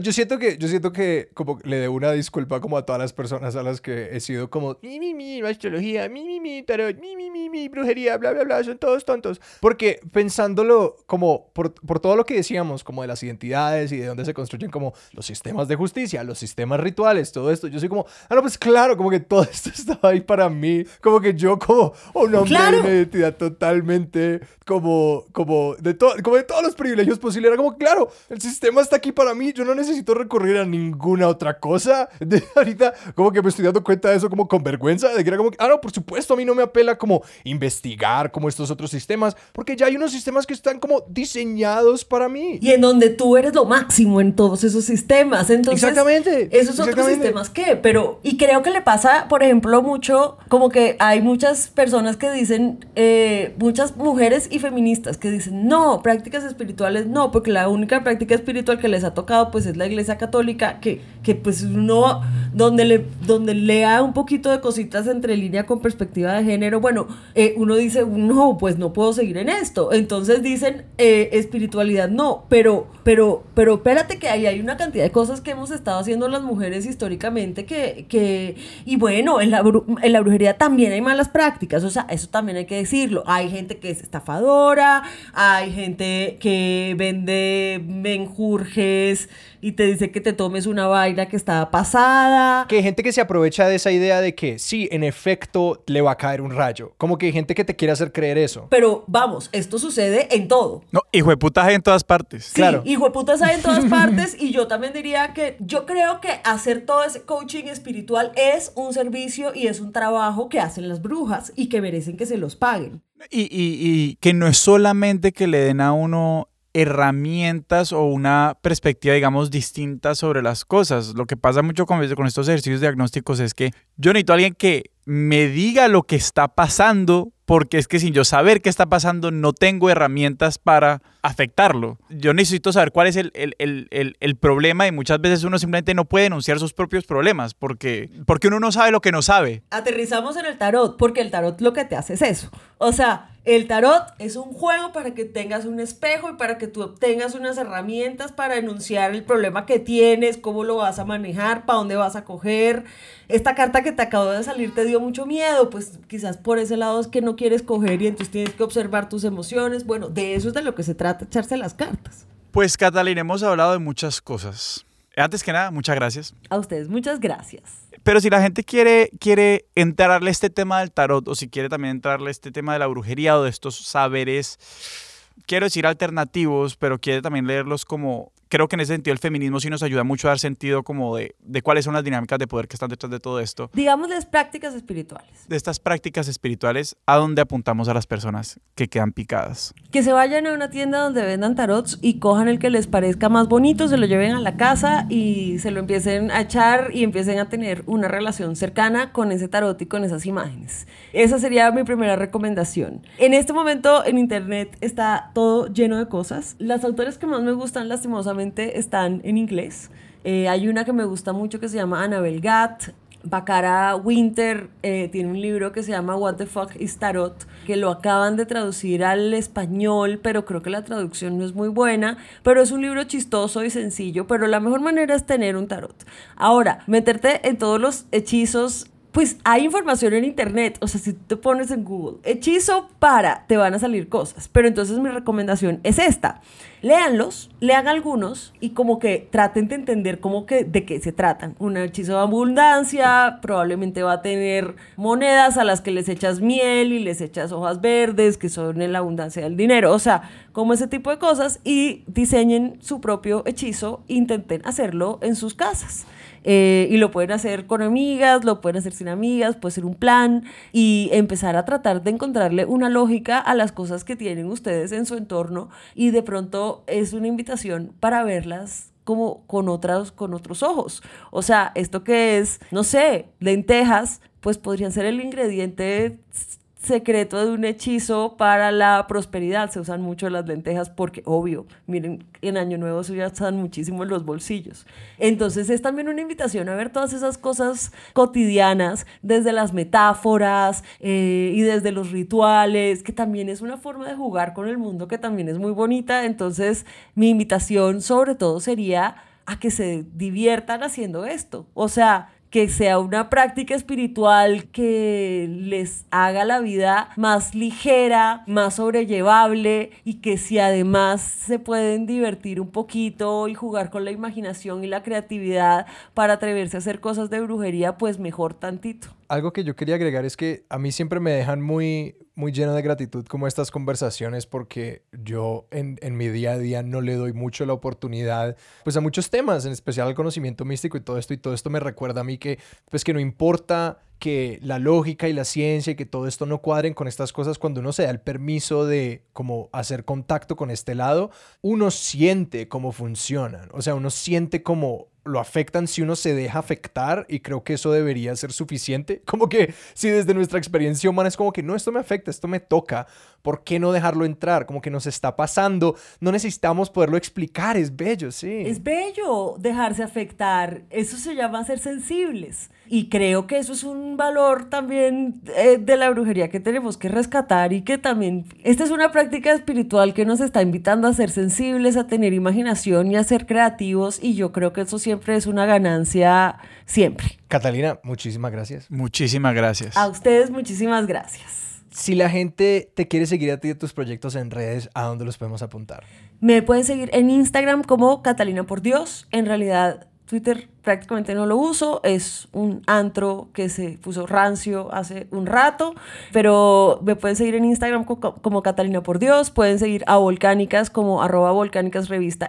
[SPEAKER 1] Yo siento que, yo siento que como le debo una disculpa como a todas las personas a las que he sido como mi, mi, mi, astrología, mi, mi, mi, tarot, mi, mi, mi, mi, brujería, bla, bla, bla, son todos tontos. Porque pensándolo como por, por todo lo que decíamos, como de las identidades y de dónde se construyen como los sistemas de justicia, los sistemas rituales, todo esto, yo soy como, ah, no, pues claro, como que todo esto estaba ahí para mí, como que yo como un hombre de una identidad totalmente como, como de, todo como de todos los privilegios posibles, era como, claro, el sistema está aquí para mí, yo no necesito recurrir a ninguna otra cosa. De, ahorita como que me estoy dando cuenta de eso como con vergüenza, de que era como, ah, no, por supuesto, a mí no me apela como investigar como estos otros sistemas, porque ya hay unos sistemas que están como diseñados para mí.
[SPEAKER 3] Y en donde tú eres lo máximo en todos esos sistemas. Entonces,
[SPEAKER 1] Exactamente.
[SPEAKER 3] Esos otros sistemas, ¿qué? Pero, y creo que le pasa, por ejemplo, mucho, como que hay muchas personas que dicen, eh, muchas mujeres y feministas que dicen, no, prácticas espirituales no, porque la única práctica espiritual que les ha tocado pues es la iglesia católica, que, que pues uno, donde, le, donde lea un poquito de cositas entre línea con perspectiva de género, bueno, eh, uno dice, no, pues no puedo seguir en esto. Entonces dicen, eh, espiritualidad no, pero, pero, pero espérate que ahí hay una cantidad de cosas que hemos estado haciendo las mujeres históricamente que, que y bueno, en la, en la brujería también hay malas prácticas, o sea, eso también hay que decirlo. Hay gente que es estafadora, hay gente que vende menjurjes y te dice que te tomes una vaina que está pasada.
[SPEAKER 1] Que hay gente que se aprovecha de esa idea de que sí, en efecto, le va a caer un rayo. Como que hay gente que te quiere hacer creer eso.
[SPEAKER 3] Pero vamos, esto sucede en todo.
[SPEAKER 2] No, hijo de puta hay en todas partes.
[SPEAKER 3] Sí, claro. hijo de puta hay en todas partes. y yo también diría que yo creo que hacer todo ese coaching espiritual es un servicio y es un trabajo que hacen las brujas y que merecen que se los paguen.
[SPEAKER 2] Y, y, y que no es solamente que le den a uno herramientas o una perspectiva, digamos, distinta sobre las cosas. Lo que pasa mucho con, con estos ejercicios diagnósticos es que yo necesito a alguien que me diga lo que está pasando, porque es que sin yo saber qué está pasando, no tengo herramientas para afectarlo. Yo necesito saber cuál es el, el, problema y muchas veces uno simplemente no puede denunciar sus propios problemas porque, porque uno no sabe lo que no sabe.
[SPEAKER 3] Aterrizamos en el tarot, porque el tarot lo que te hace es eso. O sea, el tarot es un juego para que tengas un espejo y para que tú obtengas unas herramientas para enunciar el problema que tienes, cómo lo vas a manejar, para dónde vas a coger. Esta carta que te acabo de salir te dio mucho miedo, pues quizás por ese lado es que no quieres coger y entonces tienes que observar tus emociones. Bueno, de eso es de lo que se trata, echarse las cartas.
[SPEAKER 2] Pues Catalina, hemos hablado de muchas cosas. Antes que nada, muchas gracias.
[SPEAKER 3] A ustedes, muchas gracias.
[SPEAKER 2] Pero si la gente quiere, quiere entrarle este tema del tarot o si quiere también entrarle este tema de la brujería o de estos saberes, quiero decir alternativos, pero quiere también leerlos como creo que en ese sentido el feminismo sí nos ayuda mucho a dar sentido como de, de cuáles son las dinámicas de poder que están detrás de todo esto.
[SPEAKER 3] Digamos las prácticas espirituales.
[SPEAKER 2] De estas prácticas espirituales, ¿a dónde apuntamos a las personas que quedan picadas?
[SPEAKER 3] Que se vayan a una tienda donde vendan tarots y cojan el que les parezca más bonito, se lo lleven a la casa y se lo empiecen a echar y empiecen a tener una relación cercana con ese tarot y con esas imágenes. Esa sería mi primera recomendación. En este momento en internet está todo lleno de cosas. Las autores que más me gustan lastimosamente están en inglés. Eh, hay una que me gusta mucho que se llama Annabel Gatt. Bacara Winter eh, tiene un libro que se llama What the Fuck is Tarot, que lo acaban de traducir al español, pero creo que la traducción no es muy buena, pero es un libro chistoso y sencillo, pero la mejor manera es tener un tarot. Ahora, meterte en todos los hechizos pues hay información en internet, o sea, si te pones en Google, hechizo para, te van a salir cosas, pero entonces mi recomendación es esta, léanlos, lean algunos y como que traten de entender cómo que, de qué se tratan. Un hechizo de abundancia probablemente va a tener monedas a las que les echas miel y les echas hojas verdes, que son en la abundancia del dinero, o sea, como ese tipo de cosas y diseñen su propio hechizo, intenten hacerlo en sus casas. Eh, y lo pueden hacer con amigas, lo pueden hacer sin amigas, puede ser un plan y empezar a tratar de encontrarle una lógica a las cosas que tienen ustedes en su entorno y de pronto es una invitación para verlas como con otras con otros ojos. O sea, esto que es, no sé, lentejas, pues podrían ser el ingrediente secreto de un hechizo para la prosperidad. Se usan mucho las lentejas porque, obvio, miren, en Año Nuevo se usan muchísimo en los bolsillos. Entonces es también una invitación a ver todas esas cosas cotidianas, desde las metáforas eh, y desde los rituales, que también es una forma de jugar con el mundo que también es muy bonita. Entonces mi invitación sobre todo sería a que se diviertan haciendo esto. O sea, que sea una práctica espiritual que les haga la vida más ligera, más sobrellevable y que si además se pueden divertir un poquito y jugar con la imaginación y la creatividad para atreverse a hacer cosas de brujería, pues mejor tantito.
[SPEAKER 1] Algo que yo quería agregar es que a mí siempre me dejan muy, muy lleno de gratitud como estas conversaciones porque yo en, en, mi día a día no le doy mucho la oportunidad pues a muchos temas, en especial al conocimiento místico y todo esto y todo esto me recuerda a mí que pues que no importa que la lógica y la ciencia y que todo esto no cuadren con estas cosas cuando uno se da el permiso de como hacer contacto con este lado, uno siente cómo funcionan, o sea, uno siente cómo lo afectan si uno se deja afectar y creo que eso debería ser suficiente. Como que si desde nuestra experiencia humana es como que no, esto me afecta, esto me toca, ¿por qué no dejarlo entrar? Como que nos está pasando, no necesitamos poderlo explicar, es bello, sí.
[SPEAKER 3] Es bello dejarse afectar, eso se llama ser sensibles. Y creo que eso es un valor también eh, de la brujería que tenemos que rescatar y que también, esta es una práctica espiritual que nos está invitando a ser sensibles, a tener imaginación y a ser creativos y yo creo que eso siempre es una ganancia, siempre.
[SPEAKER 1] Catalina, muchísimas gracias.
[SPEAKER 2] Muchísimas gracias.
[SPEAKER 3] A ustedes muchísimas gracias.
[SPEAKER 1] Si la gente te quiere seguir a ti de tus proyectos en redes, ¿a dónde los podemos apuntar?
[SPEAKER 3] Me pueden seguir en Instagram como Catalina por Dios. En realidad, Twitter prácticamente no lo uso, es un antro que se puso rancio hace un rato, pero me pueden seguir en Instagram como, Catalina por Dios, pueden seguir a Volcánicas como arroba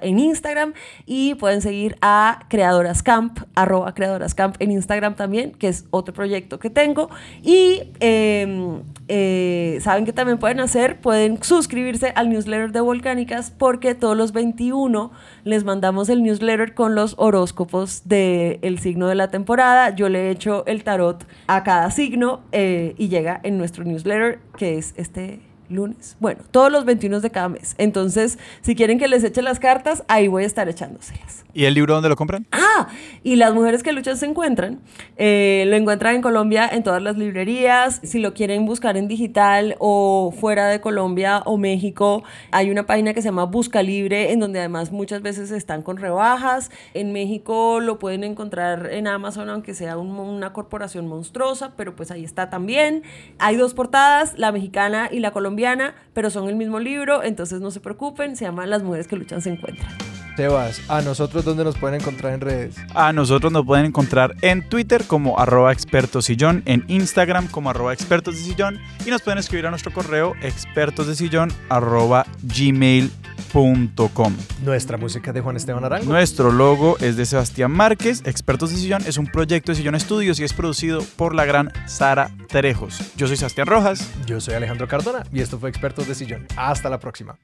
[SPEAKER 3] en Instagram y pueden seguir a Creadoras Camp, arroba Creadoras en Instagram también, que es otro proyecto que tengo. Y em, eh, saben que también pueden hacer, pueden suscribirse al newsletter de Volcánicas porque todos los 21 les mandamos el newsletter con los horóscopos de el signo de la temporada. Yo le he hecho el tarot a cada signo eh, y llega en nuestro newsletter, que es este lunes. Bueno, todos los 21 de cada mes. Entonces, si quieren que les eche las cartas, ahí voy a estar echándoselas.
[SPEAKER 2] ¿Y el libro dónde lo compran?
[SPEAKER 3] Ah, y las mujeres que luchan se encuentran. Eh, lo encuentran en Colombia en todas las librerías. Si lo quieren buscar en digital o fuera de Colombia o México, hay una página que se llama Busca Libre, en donde además muchas veces están con rebajas. En México lo pueden encontrar en Amazon, aunque sea una corporación monstruosa, pero pues ahí está también. Hay dos portadas, la mexicana y la colombiana, pero son el mismo libro, entonces no se preocupen, se llama Las mujeres que luchan se encuentran.
[SPEAKER 1] Sebas, ¿a nosotros dónde nos pueden encontrar en redes?
[SPEAKER 2] A nosotros nos pueden encontrar en Twitter como arroba expertosillón, en Instagram como arroba expertos de sillón y nos pueden escribir a nuestro correo expertosdesillón arroba gmail.com
[SPEAKER 1] Nuestra música es de Juan Esteban Arango.
[SPEAKER 2] Nuestro logo es de Sebastián Márquez. Expertos de Sillón es un proyecto de Sillón Estudios y es producido por la gran Sara Terejos. Yo soy Sebastián Rojas.
[SPEAKER 1] Yo soy Alejandro Cardona y esto fue Expertos de Sillón. Hasta la próxima.